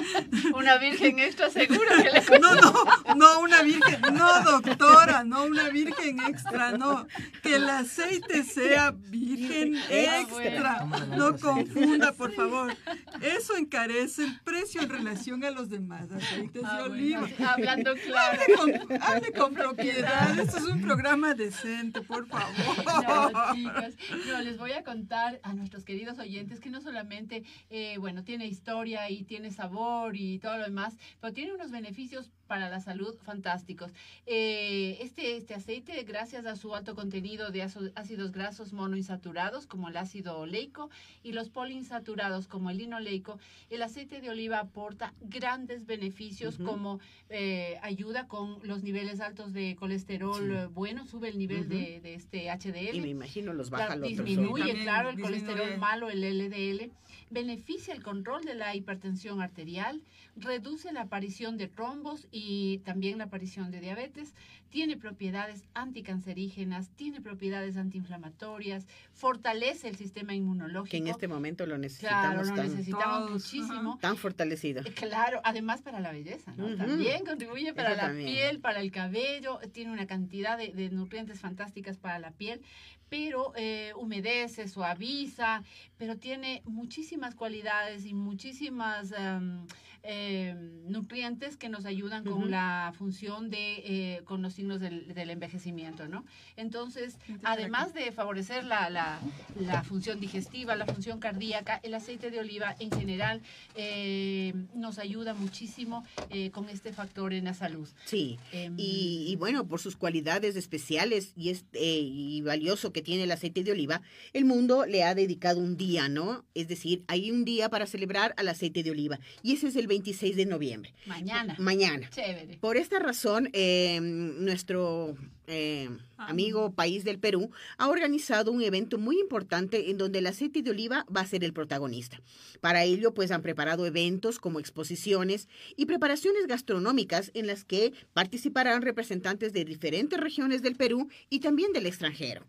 Una virgen extra seguro que le No, no, no una virgen, no doctora, no una virgen extra, no. Que el aceite sea virgen extra. No confunda, por favor. Eso encarece el precio en relación a los demás aceites Ah, de bueno, oliva. hablando claro. Hable con, hable con propiedad. Esto es un programa decente, por No, favor. chicos, no, les voy a contar a nuestros queridos oyentes que no solamente, eh, bueno, tiene historia y tiene sabor y todo lo demás, pero tiene unos beneficios para la salud fantásticos. Eh, este, este aceite, gracias a su alto contenido de ácidos grasos monoinsaturados, como el ácido oleico, y los poliinsaturados, como el linoleico, el aceite de oliva aporta grandes beneficios como eh, ayuda con los niveles altos de colesterol Sí. eh, bueno, sube el nivel de, de este HDL. Y me imagino los baja Claro, los disminuye, También claro, el disminuye. colesterol malo, el LDL, beneficia el control de la hipertensión arterial, reduce la aparición de trombos y también la aparición de diabetes, tiene propiedades anticancerígenas, tiene propiedades antiinflamatorias, fortalece el sistema inmunológico. Que en este momento lo Claro, necesitamos lo tan, necesitamos Todos, muchísimo. tan fortalecido. Eh, Claro, además para la belleza, ¿no? También contribuye para Eso la también. piel, para el cabello, tiene una cantidad de, de nutrientes fantásticas para la piel, pero eh, humedece, suaviza, pero tiene muchísimas cualidades y muchísimas em, em, nutrientes que nos ayudan con la función de, eh, con los signos del, del envejecimiento, ¿no? Entonces, además de favorecer la, la, la función digestiva, la función cardíaca, el aceite de oliva en general eh, nos ayuda muchísimo eh, con este factor en la salud. Sí. Em, Y, y bueno, por sus cualidades especiales y, es, eh, y valioso que tiene el aceite de oliva, el mundo le ha dedicado un día, ¿no? Es decir, hay un día para celebrar al aceite de oliva y ese es el 26 de noviembre. mañana. Mañana. Chévere. Por esta razón, eh, nuestro eh, amigo país del Perú ha organizado un evento muy importante en donde el aceite de oliva va a ser el protagonista. Para ello, pues han preparado eventos como exposiciones y preparaciones gastronómicas en las que participarán representantes de diferentes regiones del Perú y también del extranjero.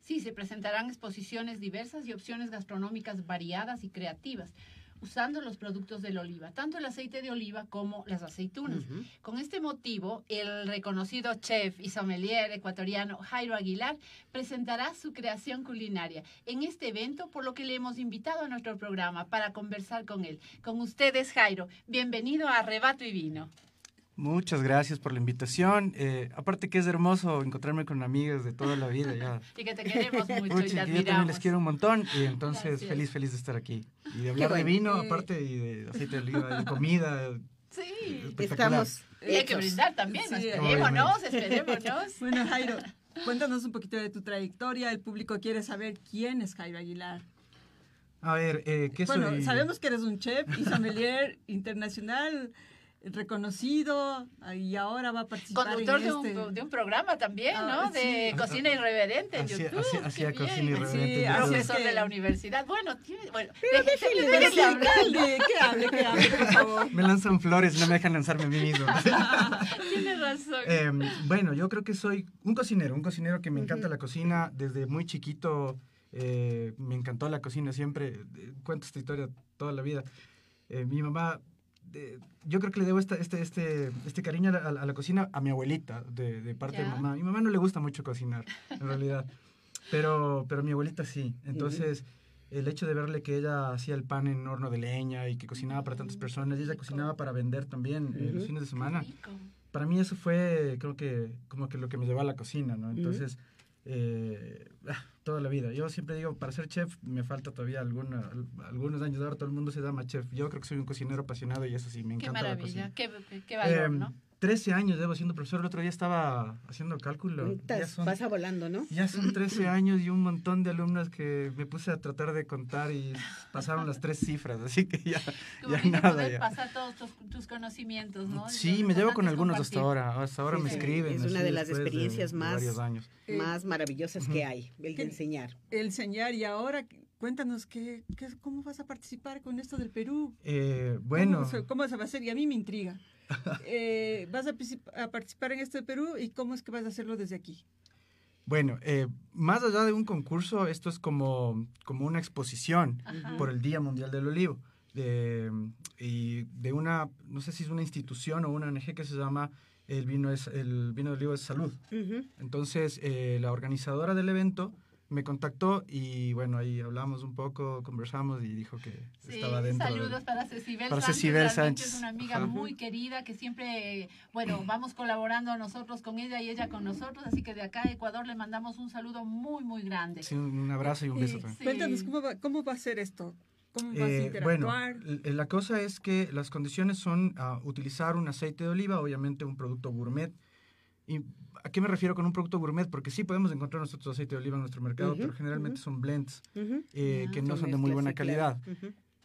Sí, se presentarán exposiciones diversas y opciones gastronómicas variadas y creativas, usando los productos del oliva, tanto el aceite de oliva como las aceitunas. Con este motivo, el reconocido chef y sommelier ecuatoriano Jairo Aguilar presentará su creación culinaria en este evento, por lo que le hemos invitado a nuestro programa para conversar con él. Con ustedes, Jairo. Bienvenido a Arrebato y Vino. Muchas gracias por la invitación. Eh, aparte que es hermoso encontrarme con amigas de toda la vida ya. Y que te queremos mucho y Pucha, te que yo también les quiero un montón y entonces Gracias. feliz, feliz de estar aquí. Y de hablar de bueno. vino, aparte, y de aceite de oliva, de comida. Sí. Estamos Y hay que brindar también. Sí, esperémonos, esperémonos. Bueno, Jairo, cuéntanos un poquito de tu trayectoria. El público quiere saber quién es Jairo Aguilar. A ver, eh, ¿qué Bueno, soy? sabemos que eres un chef y sommelier internacional reconocido y ahora va a participar Conductor en de un, este... de un programa también, Ah, ¿no? De sí. Cocina Irreverente en YouTube. hacía- hacía bien. Cocina Irreverente Sí, Profesor que- de la universidad. Bueno, tiene, bueno, Pero déjele hablar. alcalde, que hable, que hable, por favor. Me lanzan flores, no me dejan lanzarme a mí mismo. Tiene razón. Eh, bueno, yo creo que soy un cocinero, un cocinero que me encanta la cocina. Desde muy chiquito eh, me encantó la cocina siempre. Eh, Cuento esta historia toda la vida. Eh, mi mamá, eh, yo creo que le debo esta- este, este, este cariño a la, a la cocina a mi abuelita, de, de parte de Ya. mamá. A mi mamá no le gusta mucho cocinar, en realidad. Pero, pero mi abuelita sí. Entonces... El hecho de verle que ella hacía el pan en horno de leña y que cocinaba para tantas personas, y ella cocinaba para vender también eh, los fines de semana para mí eso fue, creo que, como que lo que me llevó a la cocina, ¿no? Entonces, eh, ah, toda la vida. Yo siempre digo, para ser chef me falta todavía alguna, al- algunos años. Ahora todo el mundo se llama chef. Yo creo que soy un cocinero apasionado y eso sí, me Qué encanta la maravilla, cocina. qué, qué- qué valor, Em, ¿no? 13 años llevo siendo profesor. El otro día estaba haciendo cálculo. Ya son, Pasa volando, ¿no? ya son 13 años y un montón de alumnos que me puse a tratar de contar y pasaron las tres cifras. Así que ya, Qué ya bonito nada. ya. pasar todos tus, tus conocimientos, ¿no? Sí, me llevo con algunos hasta ahora. Hasta ahora Sí, me sí. escriben. Es una de las experiencias de más- varios años. Eh, Más maravillosas que hay, el de ¿Qué- enseñar. El señor, y ahora cuéntanos qué, qué, cómo vas a participar con esto del Perú. Eh, ¿Cómo bueno, se, cómo se va a hacer? Y a mí me intriga. Eh, ¿Vas a, particip- a participar en esto de Perú y cómo es que vas a hacerlo desde aquí? Bueno, eh, más allá de un concurso, esto es como, como una exposición Ajá. por el Día Mundial del Olivo. De, y de una, no sé si es una institución o una ONG que se llama El vino, es, el vino de olivo es salud. Entonces, eh, la organizadora del evento me contactó y bueno, ahí hablamos un poco, conversamos y dijo que Sí, estaba dentro. saludos para Cecibel para Sánchez. Cecibel Sánchez. Es una amiga Ajá. muy querida que siempre, bueno, vamos colaborando nosotros con ella y ella con nosotros. Así que de acá a Ecuador le mandamos un saludo muy, muy grande. Sí, un abrazo y un beso Y también. Sí. Cuéntanos, ¿cómo va, ¿cómo va a ser esto? ¿Cómo vas a Eh, bueno, interactuar? l- la cosa es que las condiciones son ah, utilizar un aceite de oliva, obviamente un producto gourmet. ¿Y a qué me refiero con un producto gourmet? Porque sí podemos encontrar nosotros aceite de oliva en nuestro mercado, Ujú, pero generalmente ujú. son blends Ujú. eh, Ya. que no Son de muy buena calidad.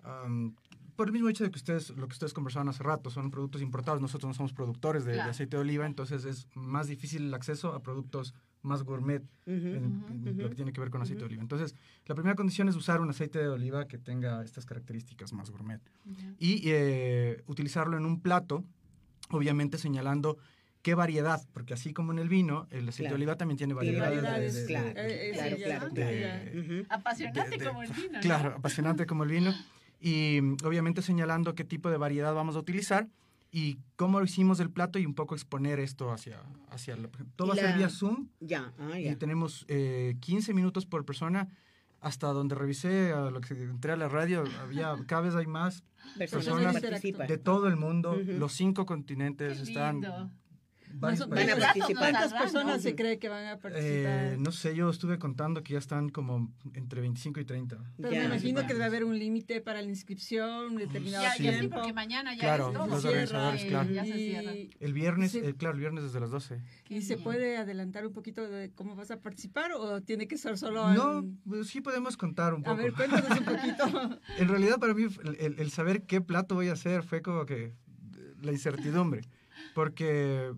Am, por el mismo hecho de que ustedes, lo que ustedes conversaban hace rato, son productos importados, nosotros no somos productores de, de Claro. aceite de oliva, entonces es más difícil el acceso a productos más gourmet en, en lo que tiene que ver con aceite de oliva. Entonces, la primera condición es usar un aceite de oliva que tenga estas características más gourmet y eh, utilizarlo en un plato, obviamente señalando qué variedad, porque así como en el vino, el aceite Claro. de oliva también tiene variedades. de- variedades, de- de- claro, claro. Apasionante como el vino, ¿no? Claro, apasionante como el vino. Y mm, obviamente señalando qué tipo de variedad vamos a utilizar y cómo hicimos el plato y un poco exponer esto hacia, hacia la- todo Y va a ser vía Zoom Ya, ah, y ya. tenemos eh, 15 minutos por persona. Hasta donde revisé, a lo que entré a la radio, había cada vez hay más Personas personas de todo el mundo, Ujú. los cinco continentes Qué están. lindo. Van a participar. ¿Cuántas personas ¿no? se cree que van a participar? Eh, no sé, yo estuve contando que ya están como entre 25 y 30. Pero Ya, me imagino ya. que debe haber un límite para la inscripción, determinado Ya, ya sí, tiempo. porque mañana ya Claro, es todo. los organizadores, Eh, claro. Ya se El viernes, eh, claro, el viernes desde las 12. y se bien. puede adelantar un poquito de cómo vas a participar o tiene que ser solo No, en- pues sí podemos contar un A poco. ver, cuéntanos un poquito. En realidad para mí el, el- el saber qué plato voy a hacer fue como que la incertidumbre, porque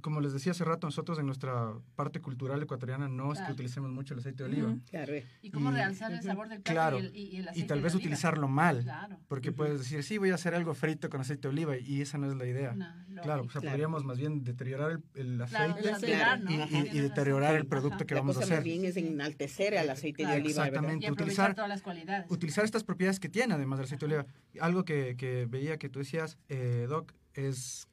como les decía hace rato, nosotros en nuestra parte cultural ecuatoriana no es que utilicemos mucho el aceite de oliva. Claro. Y cómo Y- realzar el sabor del plato Claro, y el, y el Y aceite tal de vez oliva. utilizarlo mal, Claro. porque puedes decir, sí, voy a hacer algo frito con aceite de oliva, y esa no es la idea. No, Claro, o sea, Claro. podríamos más bien deteriorar el, el aceite ¿no? y, y- y deteriorar el producto Ajá. que La vamos a cosa más hacer. bien es enaltecer al aceite Claro. de oliva. Exactamente. Y utilizar- todas las cualidades. utilizar estas propiedades que tiene, además del aceite de oliva. Algo que, que veía que tú decías, eh, Doc, es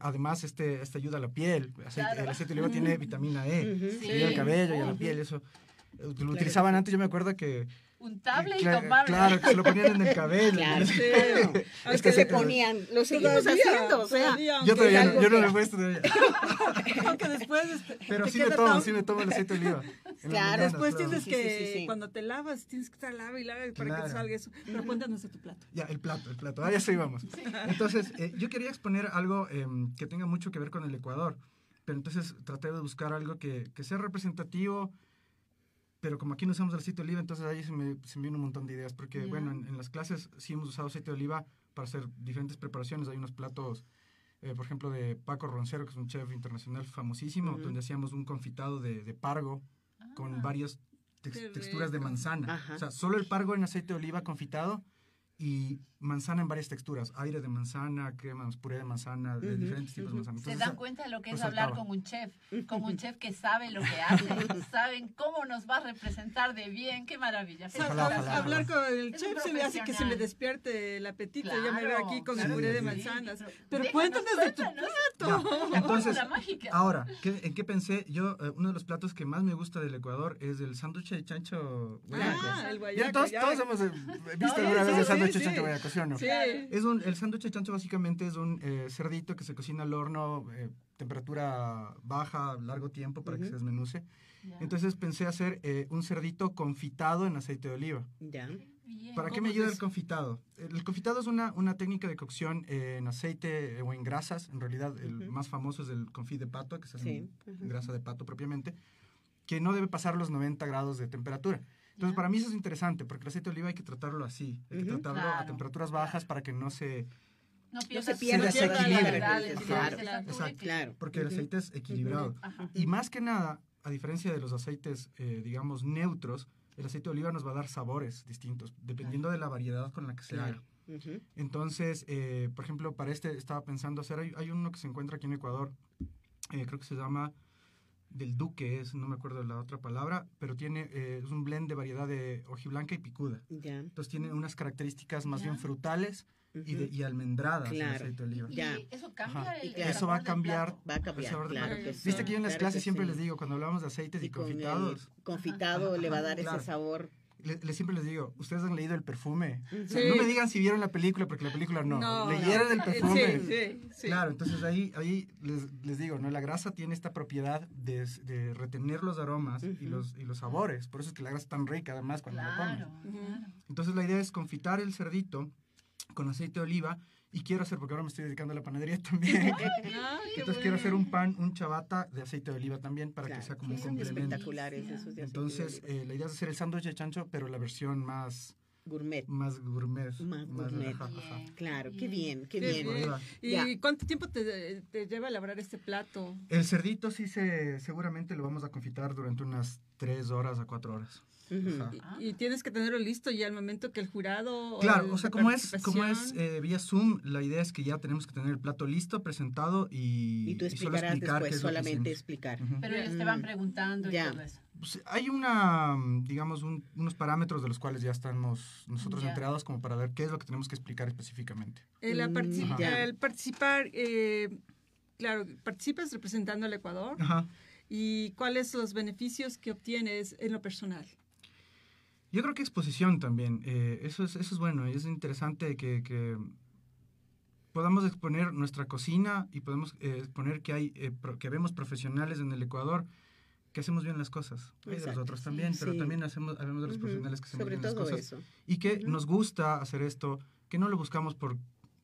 además este, este ayuda a la piel. Aceite- Claro. El aceite de oliva tiene vitamina E, Ujú. Sí. ayuda al cabello y a la piel, eso. Lo utilizaban antes, yo me acuerdo que... Untable y tomable. Claro, que se lo ponían en el cabello. Claro. Sí. Es que que se ponían, lo seguimos Todavía, haciendo, o sea. todavía, Yo todavía no, yo no que- me he puesto todavía. Aunque después este, Pero sí me tomo, tan- sí me tomo el aceite de oliva. Claro, Después claro. tienes Sí, que, sí, sí, sí. cuando te lavas, tienes que estar lava y lava para que Claro. te salga eso. Pero cuéntanos de tu plato. Ya, el plato, el plato. Ah, ya sí vamos. Entonces, eh, yo quería exponer algo em, que tenga mucho que ver con el Ecuador. Pero entonces traté de buscar algo que, que sea representativo. Pero como aquí no usamos el aceite de oliva, entonces ahí se me, se me vino un montón de ideas. Porque, bueno, en, en las clases sí hemos usado aceite de oliva para hacer diferentes preparaciones. Hay unos platos, eh, por ejemplo, de Paco Roncero, que es un chef internacional famosísimo, donde hacíamos un confitado de, de pargo con Ah. varias tex- Qué texturas de manzana. Ajá. O sea, solo el pargo en aceite de oliva confitado y manzana en varias texturas. Aire de manzana, crema, puré de manzana, de Ujú, diferentes tipos ujú. de manzana. Se Entonces, dan esa- cuenta de lo que pues es hablar saltaba. con un chef, con un chef que sabe lo que hace, saben cómo nos va a representar de bien, qué maravilla. Ojalá, hab- ojalá, hablar ojalá. con el Es chef se me hace que se me despierte el apetito. ya me veo Claro, aquí con el claro. puré de Sí, manzanas. pero Pero déjanos, cuéntanos de tu cuéntanos. plato. Ya, Entonces, ahora, ¿qué- ¿en qué pensé? Yo, eh, uno de los platos que más me gusta del Ecuador es el sándwich de chancho guayaco. Ah, el Ya, guayaco. todos, ya. todos hemos eh, visto Sí, alguna vez sí, el sándwich sí, de chancho. Es un, el sándwich de chancho básicamente es un eh, cerdito que se cocina al horno, eh, temperatura baja, largo tiempo para que Ujú. se desmenuce. Ya. Entonces pensé hacer eh, un cerdito confitado en aceite de oliva. Ya. Bien. ¿Para qué ¿Cómo me es ayuda el confitado? El confitado es una, una técnica de cocción eh, en aceite eh, o en grasas. En realidad, el Ujú. más famoso es el confit de pato, que se hace Sí. en grasa de pato propiamente, que no debe pasar los 90 grados de temperatura. Entonces, para mí eso es interesante, porque el aceite de oliva hay que tratarlo así. Hay que tratarlo a temperaturas bajas para que no se... no se pierda, sus se desequilibre. minerales, Claro. Porque el aceite es equilibrado. Y más que nada, a diferencia de los aceites, eh, digamos, neutros, el aceite de oliva nos va a dar sabores distintos, dependiendo de la variedad con la que se Claro. haga. Entonces, eh, por ejemplo, para este estaba pensando hacer, hay, hay uno que se encuentra aquí en Ecuador, eh, creo que se llama del duque, es, no me acuerdo la otra palabra, pero tiene, eh, es un blend de variedad de hojiblanca y picuda. Ya. Entonces tiene unas características más Ya. bien frutales y, de, y almendradas en Claro. aceite de oliva. Y eso cambia el, Y claro. Eso va a cambiar. Va a cambiar, el sabor del claro que. Viste que yo en las claro clases siempre sí. les digo, cuando hablamos de aceites y, con el confitados, confitado le va a dar ese sabor. Le- le- siempre les digo, ustedes han leído el perfume. O sea, Sí. No me digan si vieron la película, porque la película no. No, Leyeron el Sí, perfume. sí, sí. Claro, entonces ahí, ahí les, les digo, ¿no? La grasa tiene esta propiedad de, de retener los aromas y, los, y los sabores. Por eso es que la grasa es tan rica además cuando la comes. Claro. Entonces la idea es confitar el cerdito con aceite de oliva y quiero hacer, porque ahora me estoy dedicando a la panadería también. Entonces quiero hacer un pan, un chabata de aceite de oliva también para Claro, que sea como que un complemento. espectaculares esos de aceite de Entonces oliva. eh, la idea es hacer el sándwich de chancho, pero la versión más, gourmet. más gourmet. Más gourmet. Claro, qué bien, qué Qué bien. ¿Y Ya. cuánto tiempo te, te lleva a elaborar este plato? El cerdito sí se, seguramente lo vamos a confitar durante unas 3 horas a 4 horas. Ajá. Y, y tienes que tenerlo listo ya al momento que el jurado... Claro, el o sea, como es, como es eh, vía Zoom, la idea es que ya tenemos que tener el plato listo, presentado y, Y tú y solo explicarás explicar qué después, solamente explicar. Pero ellos te van preguntando y Ya. todo eso. Pues, hay una, digamos, un- unos parámetros de los cuales ya estamos nosotros Ya. enterados como para ver qué es lo que tenemos que explicar específicamente. El, participar, eh, claro, participas representando al Ecuador Ajá. y cuáles son los beneficios que obtienes en lo personal. Yo creo que exposición también. eh, eso, es, eso es bueno es interesante que, que podamos exponer nuestra cocina y podemos eh, exponer que, hay, eh, pro- que vemos profesionales en el Ecuador que hacemos bien las cosas. Hay de los otros también, pero Sí. también hacemos, habemos de los Ujú. profesionales que hacemos Sobre bien las cosas. eso. Y que Ujú. nos gusta hacer esto, que no lo buscamos por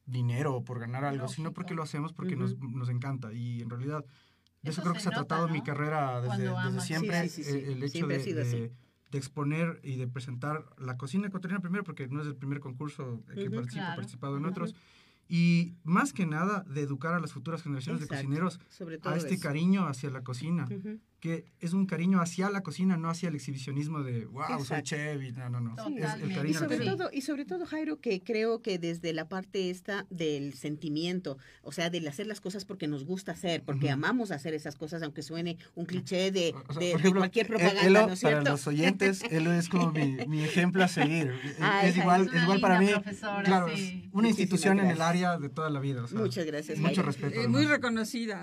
dinero o por ganar algo, sino Lógico. porque lo hacemos porque Ujú. nos, nos encanta. Y en realidad, de eso, Eso creo que se se ha nota, tratado ¿no? mi carrera desde, desde siempre. sí, sí, eh, El hecho Siempre ha de, de- de exponer y de presentar la cocina ecuatoriana primero, porque no es el primer concurso que Ujú. participo, Claro. participado en otros. Y más que nada, de educar a las futuras generaciones Exacto. de cocineros Sobre todo a este eso. cariño hacia la cocina. Que es un cariño hacia la cocina, no hacia el exhibicionismo de, wow, soy Exacto. chef y no, no, no. Es el cariño Y sobre, cocina. todo, y sobre todo, Jairo, que creo que desde la parte esta del sentimiento, o sea, del hacer las cosas porque nos gusta hacer, porque Ujú. amamos hacer esas cosas, aunque suene un cliché de, O sea, de- por de ejemplo, cualquier él- propaganda, Elo, ¿no es para cierto? los oyentes, él es como mi, mi ejemplo a seguir. Es- Ay, es Jairo, igual, es igual para mí. claro, sí. es una Muchísimas institución en el gracias. área de toda la vida. o sea, Muchas gracias, Mucho Jairo. respeto. Eh, muy reconocida.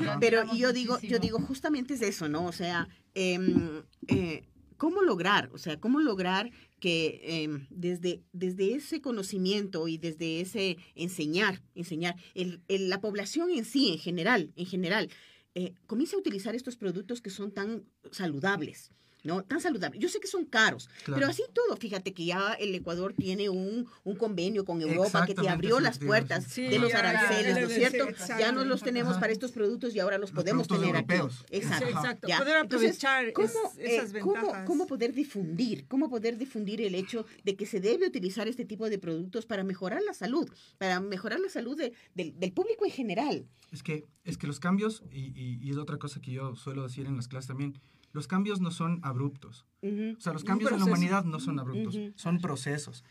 Ajá. Pero y yo digo, yo digo, justamente es eso, ¿no? O sea, em, eh, ¿cómo lograr? O sea, ¿cómo lograr que em, desde, desde ese conocimiento y desde ese enseñar, enseñar, el, el- la población en sí, en general, en general, eh, comience a utilizar estos productos que son tan saludables? ¿No? Tan saludables. Yo sé que son caros, Claro. pero así todo, fíjate que ya el Ecuador tiene un, un convenio con Europa que te abrió las puertas Sí, de los aranceles, ¿no es cierto? Ya no los tenemos Ajá. para estos productos y ahora los, Los podemos tener europeos. aquí. Exacto. Sí, exacto. Ya. Poder Entonces, aprovechar ¿Cómo, es- eh, esas cómo- ventajas. cómo poder difundir? ¿Cómo poder difundir el hecho de que se debe utilizar este tipo de productos para mejorar la salud, para mejorar la salud de- del, del público en general? Es que, es que los cambios, y, y- y es otra cosa que yo suelo decir en las clases también, los cambios no son abruptos. O sea, los cambios en la humanidad no son abruptos, son procesos.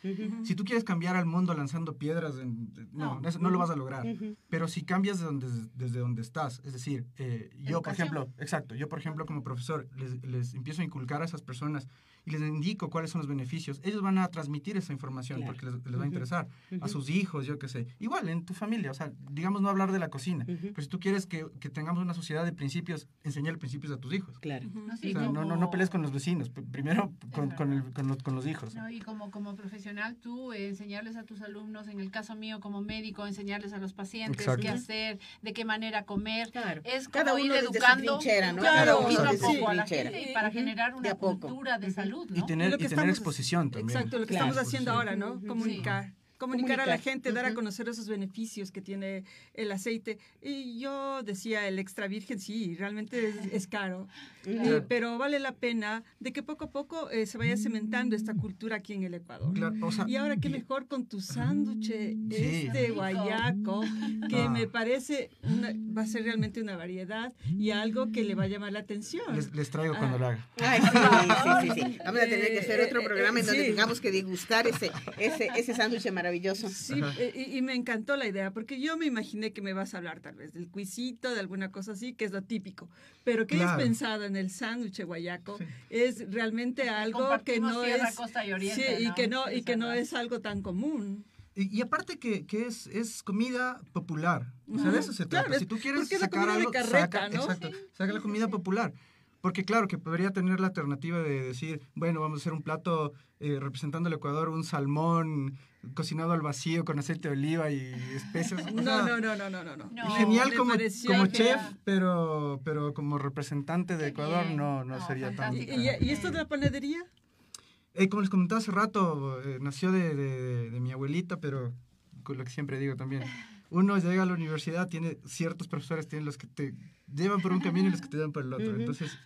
Si tú quieres cambiar al mundo lanzando piedras, en- no, No. lo vas a lograr. Pero si cambias de donde, desde donde estás, es decir, eh, yo, por ejemplo, exacto, yo, por ejemplo, como profesor, les, les empiezo a inculcar a esas personas y les indico cuáles son los beneficios, ellos van a transmitir esa información Claro. porque les, les va a interesar. A sus hijos, yo qué sé. Igual, en tu familia, o sea, digamos no hablar de la cocina, Ujú. pero si tú quieres que, que tengamos una sociedad de principios, enseñarle principios a tus hijos. Claro. No, O no, no, no pelees con los vecinos, primero con, con, el- con los, con los hijos. No, y como, como profesional, tú eh, enseñarles a tus alumnos, en el caso mío como médico, enseñarles a los pacientes Exacto. qué hacer, de qué manera comer. Claro. Es Cada como uno ir desde su educando trinchera, ¿no? Claro, claro, uno poco a desde su poco a la trinchera. gente y para generar una cultura de Ujú. Salud, Y tener, Lo que y tener estamos- exposición también. Exacto, lo que Claro. estamos haciendo ahora, ¿no? Ujú. Comunicar. Comunicar a la gente, dar a conocer esos beneficios que tiene el aceite. Y yo decía, el extra virgen, sí, realmente es, es caro. Eh, pero vale la pena de que poco a poco eh, se vaya cementando esta cultura aquí en el Ecuador. Claro, o sea, Y ahora qué mejor con tu sándwich, este Rico. guayaco, que Ah. me parece una- va a ser realmente una variedad y algo que le va a llamar la atención. les, les traigo Ah. cuando lo haga. Ay, sí, sí, sí, sí. Vamos a tener que hacer Eh, otro eh, programa en donde sí. tengamos que degustar ese, ese, ese sándwich maravilloso. Sí, eh, y, y me encantó la idea, porque yo me imaginé que me vas a hablar tal vez del cuisito, de alguna cosa así, que es lo típico. Pero que Claro. pensado en el sándwich guayaco Sí. es realmente algo que no tierra, es... costa y oriente, sí, y ¿no? que no, y es que no es algo tan común. Y, y aparte que, que es, es comida popular. O sea, de eso se Claro, trata. es- Si tú quieres es sacar algo, carreta, saca, ¿no? exacto, Sí, saca sí, la comida sí. popular. Porque claro, que podría tener la alternativa de decir, bueno, vamos a hacer un plato eh, representando el Ecuador, un salmón cocinado al vacío con aceite de oliva y especias. No, no, no, no, no, no. no. Genial como, como chef, pero, pero como representante de Ecuador no, no, No, sería tan... ¿Y, y- y esto de la panadería? Eh, como les comentaba hace rato, eh, nació de, de- de mi abuelita, pero con lo que siempre digo también. Uno llega a la universidad, tiene ciertos profesores, tienen los que te llevan por un camino y los que te llevan por el otro. Entonces,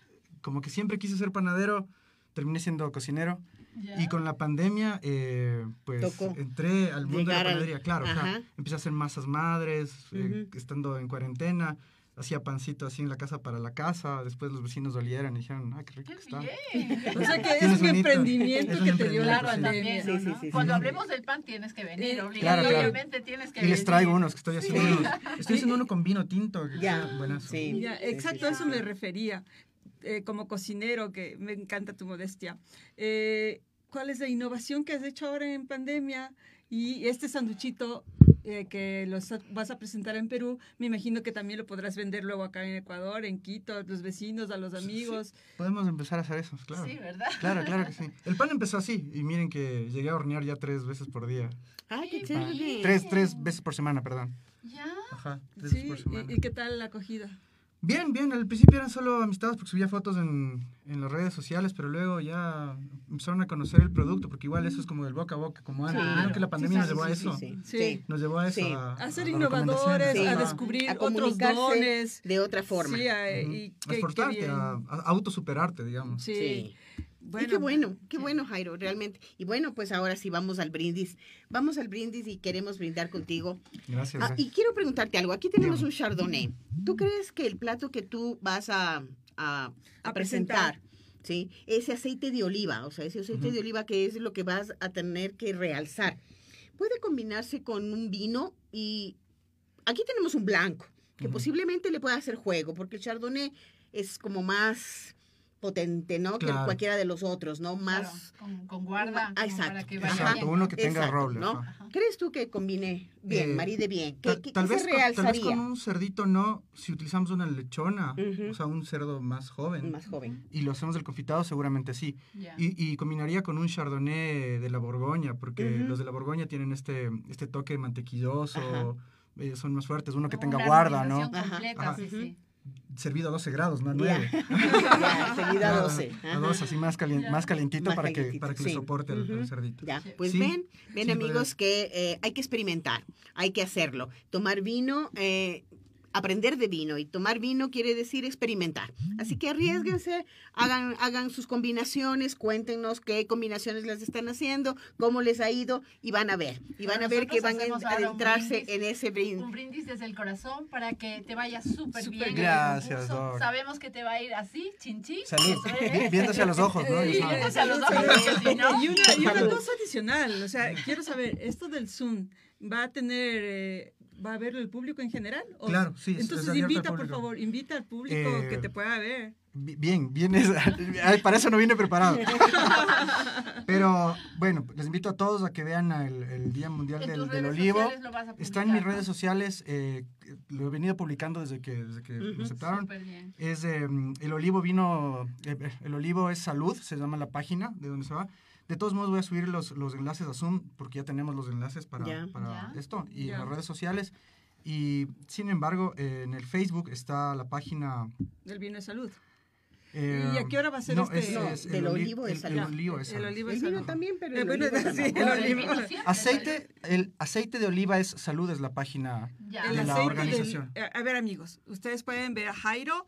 como que siempre quise ser panadero, terminé siendo cocinero. Ya. Y con la pandemia, eh, pues Tocó entré al mundo de la al- panadería. Claro, claro. Ajá. Empecé a hacer masas madres, eh, Ujú. estando en cuarentena. Hacía pancito así en la casa para la casa. Después los vecinos olieron y dijeron, ¡ay, qué rico Qué que está! bien. O sea que es Tienes un bonito. emprendimiento Es un que te dio la pandemia. También, Sí, ¿no? sí, sí, Cuando sí. hablemos del pan tienes que venir, Eh, obligatoriamente tienes que Y venir. les traigo unos que estoy haciendo Sí. unos. Estoy haciendo uno con vino tinto. que Ya, buenazo. sí. Ya, exacto, sí, a eso sí. me refería. Eh, como cocinero, que me encanta tu modestia. Eh, ¿Cuál es la innovación que has hecho ahora en pandemia? Y este sanduchito eh, que los vas a presentar en Perú, me imagino que también lo podrás vender luego acá en Ecuador, en Quito, a los vecinos, a los amigos. Podemos empezar a hacer eso, claro. Sí, ¿verdad? Claro, claro que sí. El pan empezó así. Y miren que llegué a hornear ya tres veces por día. Ay, qué Ah, chévere. tres, tres veces por semana, perdón. Ya. Ajá, tres Sí, veces por semana. ¿Y, y qué tal la acogida? Bien, bien. Al principio eran solo amistades porque subía fotos en, en las redes sociales, pero luego ya empezaron a conocer el producto, porque igual eso es como del boca a boca, como antes. Claro. Que la pandemia Sí, nos llevó sí, a sí, eso. sí, Sí. sí. Nos llevó a eso. Sí. A, A ser a innovadores, a descubrir A otros comunicarse dones. de otra forma. Sí, a- Ujú. y a a, a autosuperarte, digamos. Sí. Bueno, y qué bueno, qué bueno, Jairo, realmente. Y bueno, pues ahora sí vamos al brindis. Vamos al brindis y queremos brindar contigo. Gracias. Ah, gracias. y quiero preguntarte algo. Aquí tenemos un chardonnay. ¿Tú crees que el plato que tú vas a, a- a A presentar, presentar. ¿sí? ese aceite de oliva, o sea, ese aceite de oliva que es lo que vas a tener que realzar, puede combinarse con un vino y aquí tenemos un blanco que posiblemente le pueda hacer juego, porque el chardonnay es como más potente, ¿no? Que cualquiera de los otros, ¿no? Más... Claro, con, con guarda. Ah, como exacto, Para que vaya Exacto, bien. uno que tenga Exacto, roble. ¿no? ¿Crees tú que combine bien, Eh, maride bien? ¿Qué, Tal, qué- tal qué vez se con, tal vez con un cerdito no, si utilizamos una lechona, Ujú. o sea, un cerdo más joven, Más joven. y lo hacemos del confitado, seguramente sí. Y, y combinaría con un chardonnay de la Borgoña, porque los de la Borgoña tienen este, este toque mantequilloso, eh, son más fuertes, uno que tenga una guarda, ¿no? completa, ajá. sí, sí. Servido a 12 grados, no a Ya. 9. ya, seguida Ah, 12. A 12, así más, calien- Ya. más calientito Más para que, para que sí. le soporte al, al Ujú. cerdito. Ya, pues Sí, ven, ven sí, amigos que eh, hay que experimentar, hay que hacerlo. Tomar vino, eh, aprender de vino y tomar vino quiere decir experimentar. Así que arriesguense, hagan, hagan sus combinaciones, cuéntenos qué combinaciones las están haciendo, cómo les ha ido y van a ver. Y van a ver que van a adentrarse brindis. en ese brindis. Un brindis desde el corazón para que te vaya súper bien. Gracias. Doc. Sabemos que te va a ir así, chinchín. Salud. Viéndose a los ojos, ¿no? Sí, Y- viéndose a los ojos, salud. porque si no- Y una, y una Salud. cosa adicional, o sea, quiero saber, ¿esto del Zoom va a tener, eh, va a verlo el público en general? ¿O- Claro, sí, es- es Entonces invita, por favor, invita al público Eh, que te pueda ver. Bi- Bien, bien, es- para eso no vine preparado. Pero bueno, les invito a todos a que vean el, el Día Mundial del, Olivo. lo Está en mis redes sociales, eh, lo he venido publicando desde que, desde que Ujú. me aceptaron. Es eh, el olivo vino, eh, el olivo es salud, se llama la página de donde se va. De todos modos voy a subir los, los enlaces a Zoom porque ya tenemos los enlaces para, para esto y en las redes sociales. Y sin embargo, eh, en el Facebook está la página... Del vino de salud. eh, ¿Y a qué hora va a ser no, este? es- No, es del el oli- olivo de el- salud. El olivo es El salud. vino también, pero Eh, el sí, el olivo. Aceite, el aceite de oliva es salud, es la página Ya. El de la organización. a ver, amigos, ustedes pueden ver a Jairo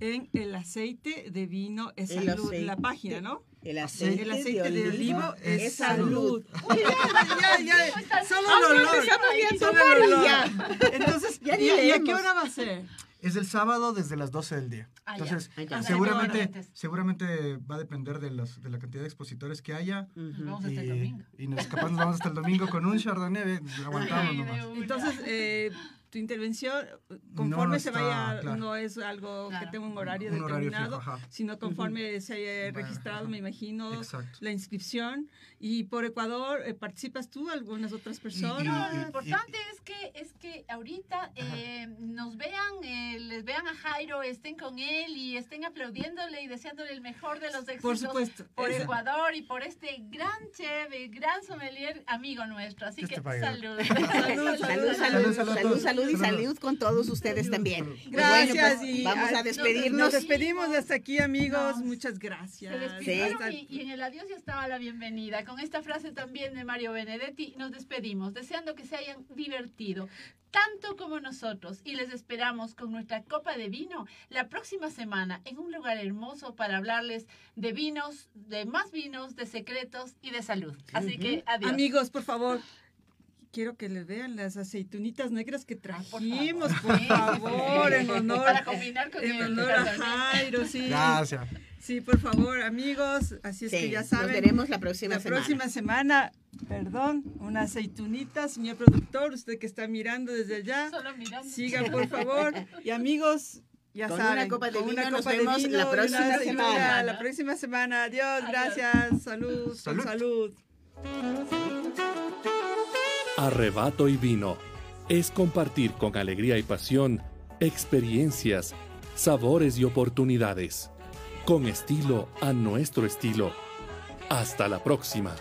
en el aceite de vino es El salud, aceite. la página, ¿no? El aceite, El aceite de olivo es, es salud. salud. Uy, ya, ya, ya, solo el olor. ya Solo el olor. ya. Entonces, Ya ¿y, a qué hora va a ser? Es el sábado desde las 12 del día. Ah, ya. Entonces, Ah, ya. seguramente, seguramente va a depender de, los- de la cantidad de expositores que haya. Ujú. Vamos hasta el Y, domingo. y nos capaz nos vamos hasta el domingo con un Chardonnay, aguantamos de nomás. Entonces, eh, tu intervención, conforme No se está, vaya, claro. no es algo Claro. que tenga un horario Un horario determinado, fijo, ajá. sino conforme se haya registrado, ajá. me imagino, Exacto. la inscripción. Y por Ecuador, eh, ¿participas tú, algunas otras personas? No, y- lo y- importante es que es que ahorita eh, nos vean, eh, les vean a Jairo, estén con él y estén aplaudiéndole y deseándole el mejor de los éxitos Por supuesto. por Esa. Ecuador y por este gran chef, el gran sommelier amigo nuestro. Así Dios que te pague. salud. Salud, Salud, salud, Salud, salud, salud, salud, y salud. con todos ustedes también. Gracias. bueno, pues, y vamos a nos- despedirnos. Nos despedimos de hasta aquí, amigos. Nos- Muchas Se gracias. despidieron Hasta- y, y en el adiós ya estaba la bienvenida. Con esta frase también de Mario Benedetti nos despedimos, deseando que se hayan divertido tanto como nosotros y les esperamos con nuestra copa de vino la próxima semana en un lugar hermoso para hablarles de vinos, de más vinos, de secretos y de salud. Así que adiós. Amigos, por favor. Quiero que les vean las aceitunitas negras que Por trajimos, favor. por favor, en honor, Para combinar con en el honor a Jairo, sí. Gracias. Sí, por favor, amigos. Así es Sí, que ya nos saben. veremos la próxima la semana. próxima semana, perdón, una aceitunita, señor productor, usted que está mirando desde allá. Solo mirando. Siga, por favor. Y amigos, ya Con saben. una copa de con vino una nos copa de vemos vino la próxima aceituna semana. La próxima semana. Adiós, Adiós. gracias. Salud, Salud. salud. Arrebato y vino es compartir con alegría y pasión experiencias, sabores y oportunidades, con estilo a nuestro estilo. Hasta la próxima.